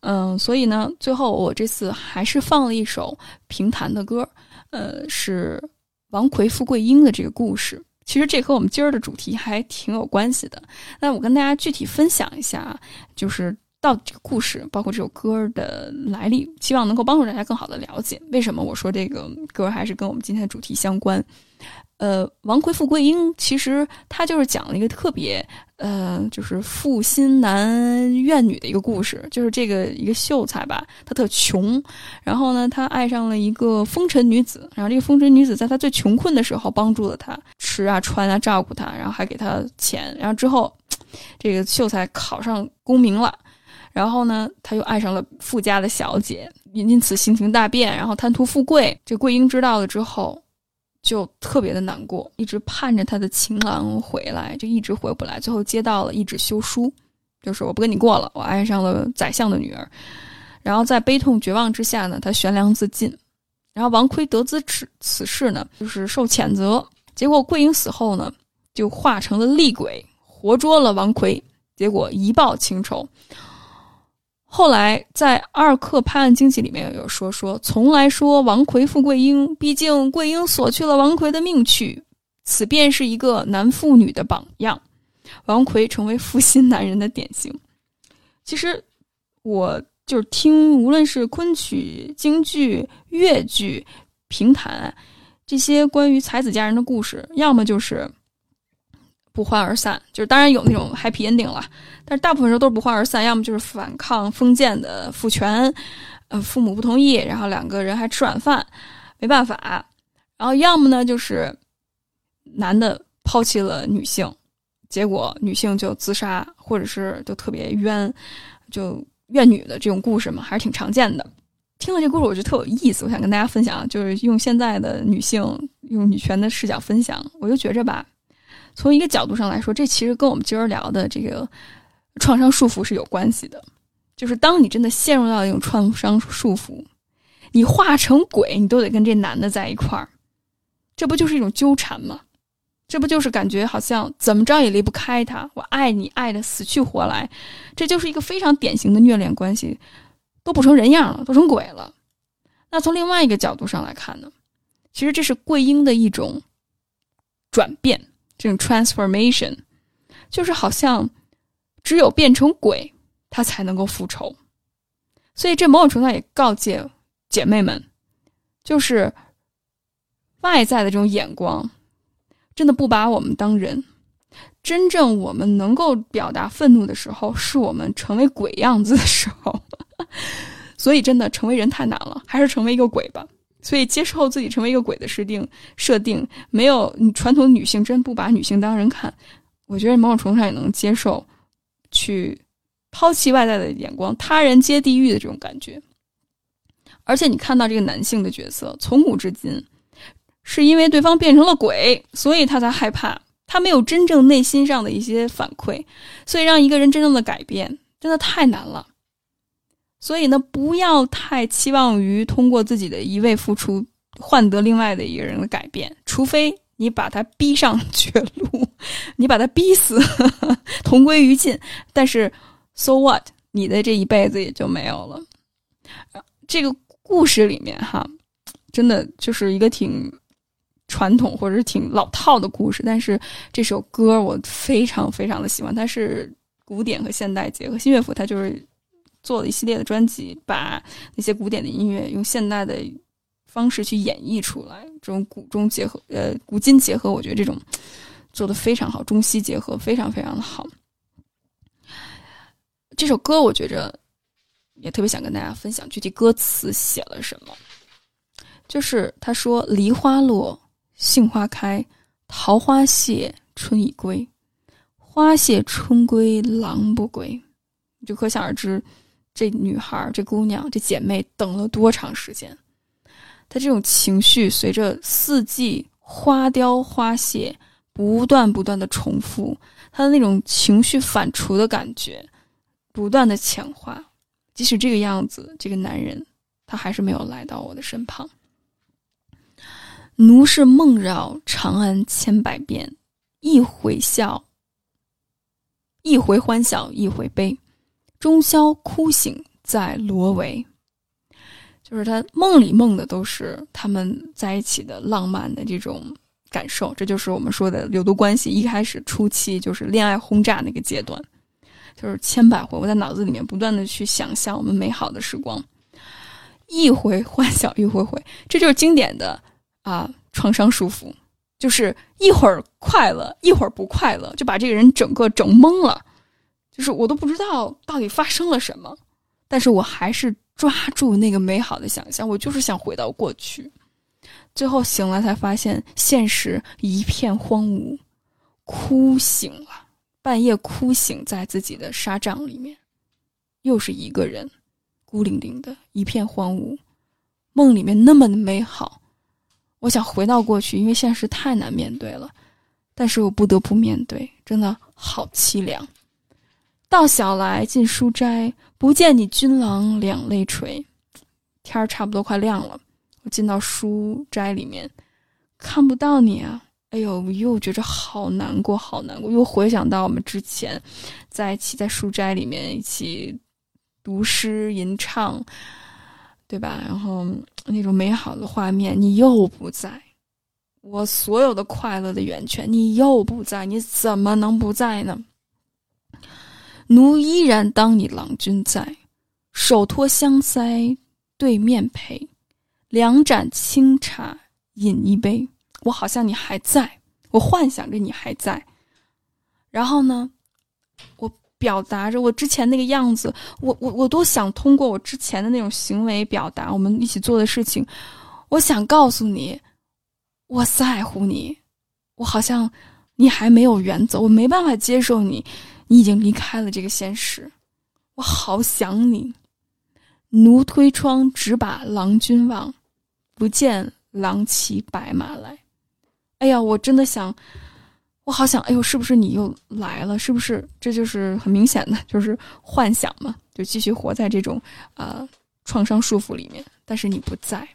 嗯，所以呢，最后我这次还是放了一首评弹的歌，呃，是王奎富贵英的这个故事。其实这和我们今儿的主题还挺有关系的。那我跟大家具体分享一下，就是。到这个故事，包括这首歌的来历，希望能够帮助大家更好的了解为什么我说这个歌还是跟我们今天的主题相关。呃，王魁富贵英其实他就是讲了一个特别呃，就是负心男怨女的一个故事，就是这个一个秀才吧，他特穷，然后呢，他爱上了一个风尘女子，然后这个风尘女子在他最穷困的时候帮助了他，吃啊穿啊照顾他，然后还给他钱，然后之后这个秀才考上功名了。然后呢，他又爱上了富家的小姐，因此性情大变，然后贪图富贵。这桂英知道了之后，就特别的难过，一直盼着他的情郎回来，就一直回不来。最后接到了一纸休书，<laughs> 就是我不跟你过了，我爱上了宰相的女儿。然后在悲痛绝望之下呢，他悬梁自尽。然后王奎得知此此事呢，就是受谴责。结果桂英死后呢，就化成了厉鬼，活捉了王奎，结果一报情仇。后来在《二克拍案惊奇》里面有说说，从来说王奎负桂英，毕竟桂英索去了王奎的命去，此便是一个男妇女的榜样，王奎成为负心男人的典型。其实我就是听，无论是昆曲、京剧、越剧、评弹这些关于才子佳人的故事，要么就是不欢而散，就是当然有那种 happy ending 了。但是大部分时候都是不欢而散，要么就是反抗封建的父权，呃，父母不同意，然后两个人还吃软饭，没办法，然后要么呢就是男的抛弃了女性，结果女性就自杀，或者是就特别冤，就怨女的这种故事嘛，还是挺常见的。听了这故事，我觉得特有意思，我想跟大家分享，就是用现在的女性用女权的视角分享，我就觉着吧，从一个角度上来说，这其实跟我们今儿聊的这个。创伤束缚是有关系的，就是当你真的陷入到一种创伤束缚，你化成鬼，你都得跟这男的在一块儿，这不就是一种纠缠吗？这不就是感觉好像怎么着也离不开他？我爱你爱的死去活来，这就是一个非常典型的虐恋关系，都不成人样了，都成鬼了。那从另外一个角度上来看呢，其实这是桂英的一种转变，这种 transformation，就是好像。只有变成鬼，他才能够复仇。所以这某种程度上也告诫姐妹们，就是外在的这种眼光，真的不把我们当人。真正我们能够表达愤怒的时候，是我们成为鬼样子的时候。<laughs> 所以真的成为人太难了，还是成为一个鬼吧。所以接受自己成为一个鬼的设定，设定没有传统女性真不把女性当人看。我觉得某种程度上也能接受。去抛弃外在的眼光，他人皆地狱的这种感觉。而且你看到这个男性的角色，从古至今，是因为对方变成了鬼，所以他才害怕。他没有真正内心上的一些反馈，所以让一个人真正的改变，真的太难了。所以呢，不要太期望于通过自己的一味付出换得另外的一个人的改变，除非。你把他逼上绝路，你把他逼死，<laughs> 同归于尽。但是，so what？你的这一辈子也就没有了。这个故事里面哈，真的就是一个挺传统或者是挺老套的故事。但是这首歌我非常非常的喜欢，它是古典和现代结合。新乐府它就是做了一系列的专辑，把那些古典的音乐用现代的。方式去演绎出来，这种古中结合，呃，古今结合，我觉得这种做的非常好，中西结合非常非常的好。这首歌我觉着也特别想跟大家分享，具体歌词写了什么。就是他说：“梨花落，杏花开，桃花谢，春已归。花谢春归，郎不归。”就可想而知，这女孩、这姑娘、这姐妹等了多长时间。他这种情绪随着四季花凋花谢不断不断的重复，他的那种情绪反刍的感觉不断的强化。即使这个样子，这个男人他还是没有来到我的身旁。奴是梦绕长安千百遍，一回笑，一回欢笑，一回悲，终宵哭醒在罗帷。就是他梦里梦的都是他们在一起的浪漫的这种感受，这就是我们说的流毒关系。一开始初期就是恋爱轰炸那个阶段，就是千百回我在脑子里面不断的去想象我们美好的时光，一回欢笑一回回，<laughs> 这就是经典的啊创伤束缚，就是一会儿快乐一会儿不快乐，就把这个人整个整懵了，就是我都不知道到底发生了什么，但是我还是。抓住那个美好的想象，我就是想回到过去。最后醒来才发现，现实一片荒芜，哭醒了，半夜哭醒在自己的纱帐里面，又是一个人，孤零零的一片荒芜。梦里面那么的美好，我想回到过去，因为现实太难面对了，但是我不得不面对，真的好凄凉。到小来进书斋，不见你君郎两泪垂。天儿差不多快亮了，我进到书斋里面，看不到你啊！哎呦，我又觉着好难过，好难过。又回想到我们之前在一起在书斋里面一起读诗吟唱，对吧？然后那种美好的画面，你又不在，我所有的快乐的源泉，你又不在，你怎么能不在呢？奴依然当你郎君在，手托香腮对面陪，两盏清茶饮一杯。我好像你还在，我幻想着你还在。然后呢，我表达着我之前那个样子，我我我都想通过我之前的那种行为表达我们一起做的事情。我想告诉你，我在乎你，我好像你还没有远走，我没办法接受你。你已经离开了这个现实，我好想你。奴推窗只把郎君望，不见郎骑白马来。哎呀，我真的想，我好想，哎呦，是不是你又来了？是不是？这就是很明显的，就是幻想嘛，就继续活在这种啊创伤束缚里面。但是你不在。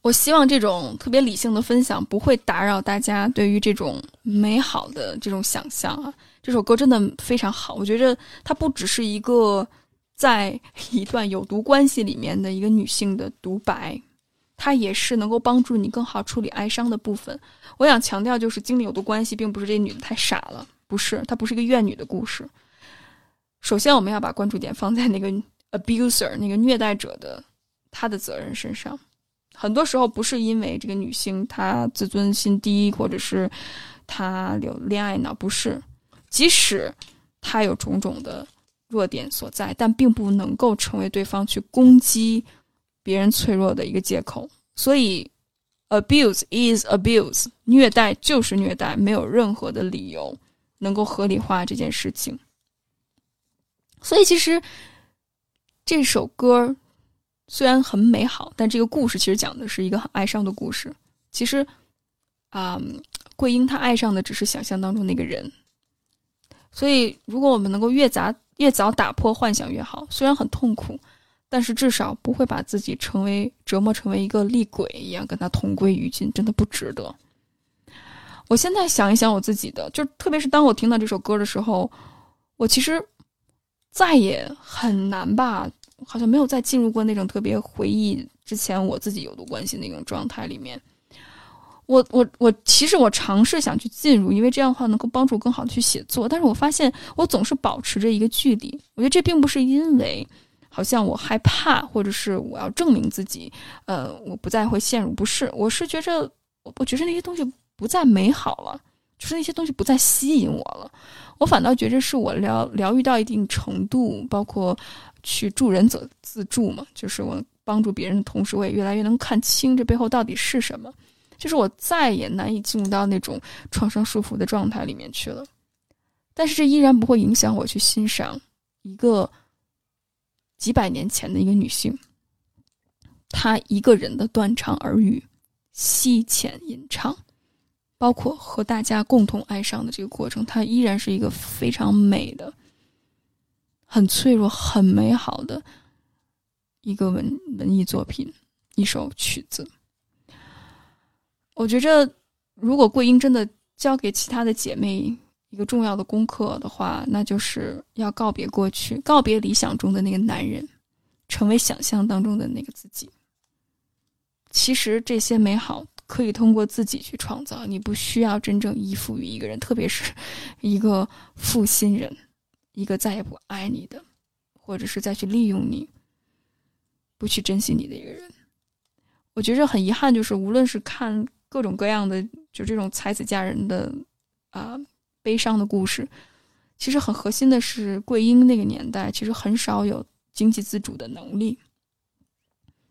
我希望这种特别理性的分享不会打扰大家对于这种美好的这种想象啊。这首歌真的非常好，我觉着它不只是一个在一段有毒关系里面的一个女性的独白，它也是能够帮助你更好处理哀伤的部分。我想强调，就是经历有毒关系，并不是这女的太傻了，不是，它不是一个怨女的故事。首先，我们要把关注点放在那个 abuser 那个虐待者的他的责任身上。很多时候不是因为这个女性她自尊心低，或者是她有恋爱脑，不是。即使他有种种的弱点所在，但并不能够成为对方去攻击别人脆弱的一个借口。所以，abuse is abuse，虐待就是虐待，没有任何的理由能够合理化这件事情。所以，其实这首歌。虽然很美好，但这个故事其实讲的是一个很哀伤的故事。其实，啊，桂英她爱上的只是想象当中那个人。所以，如果我们能够越早越早打破幻想越好。虽然很痛苦，但是至少不会把自己成为折磨成为一个厉鬼一样，跟他同归于尽，真的不值得。我现在想一想我自己的，就特别是当我听到这首歌的时候，我其实再也很难吧。好像没有再进入过那种特别回忆之前我自己有毒关系那种状态里面。我我我，其实我尝试想去进入，因为这样的话能够帮助更好的去写作。但是我发现我总是保持着一个距离。我觉得这并不是因为好像我害怕，或者是我要证明自己，呃，我不再会陷入。不是，我是觉着，我觉着那些东西不再美好了，就是那些东西不再吸引我了。我反倒觉着是我疗疗愈到一定程度，包括。去助人者自助嘛，就是我帮助别人的同时，我也越来越能看清这背后到底是什么。就是我再也难以进入到那种创伤束缚的状态里面去了。但是这依然不会影响我去欣赏一个几百年前的一个女性，她一个人的断肠耳语、惜浅吟唱，包括和大家共同哀伤的这个过程，它依然是一个非常美的。很脆弱、很美好的一个文文艺作品，一首曲子。我觉着，如果桂英真的教给其他的姐妹一个重要的功课的话，那就是要告别过去，告别理想中的那个男人，成为想象当中的那个自己。其实这些美好可以通过自己去创造，你不需要真正依附于一个人，特别是 <laughs> 一个负心人。一个再也不爱你的，或者是再去利用你、不去珍惜你的一个人，我觉着很遗憾，就是无论是看各种各样的就这种才子佳人的啊悲伤的故事，其实很核心的是桂英那个年代其实很少有经济自主的能力，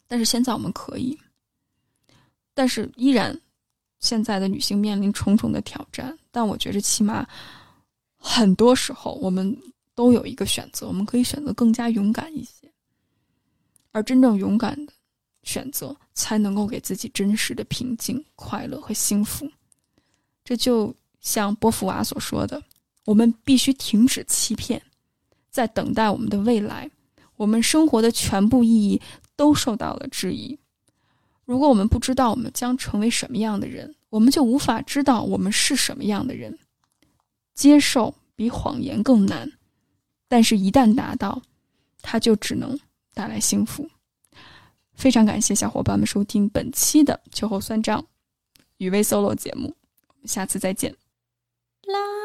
但是现在我们可以，但是依然现在的女性面临重重的挑战，但我觉着起码很多时候我们。都有一个选择，我们可以选择更加勇敢一些，而真正勇敢的选择，才能够给自己真实的平静、快乐和幸福。这就像波伏娃所说的：“我们必须停止欺骗，在等待我们的未来。我们生活的全部意义都受到了质疑。如果我们不知道我们将成为什么样的人，我们就无法知道我们是什么样的人。接受比谎言更难，但是一旦达到，它就只能带来幸福。”非常感谢小伙伴们收听本期的秋后算账与微 solo 节目，我们下次再见。啦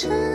季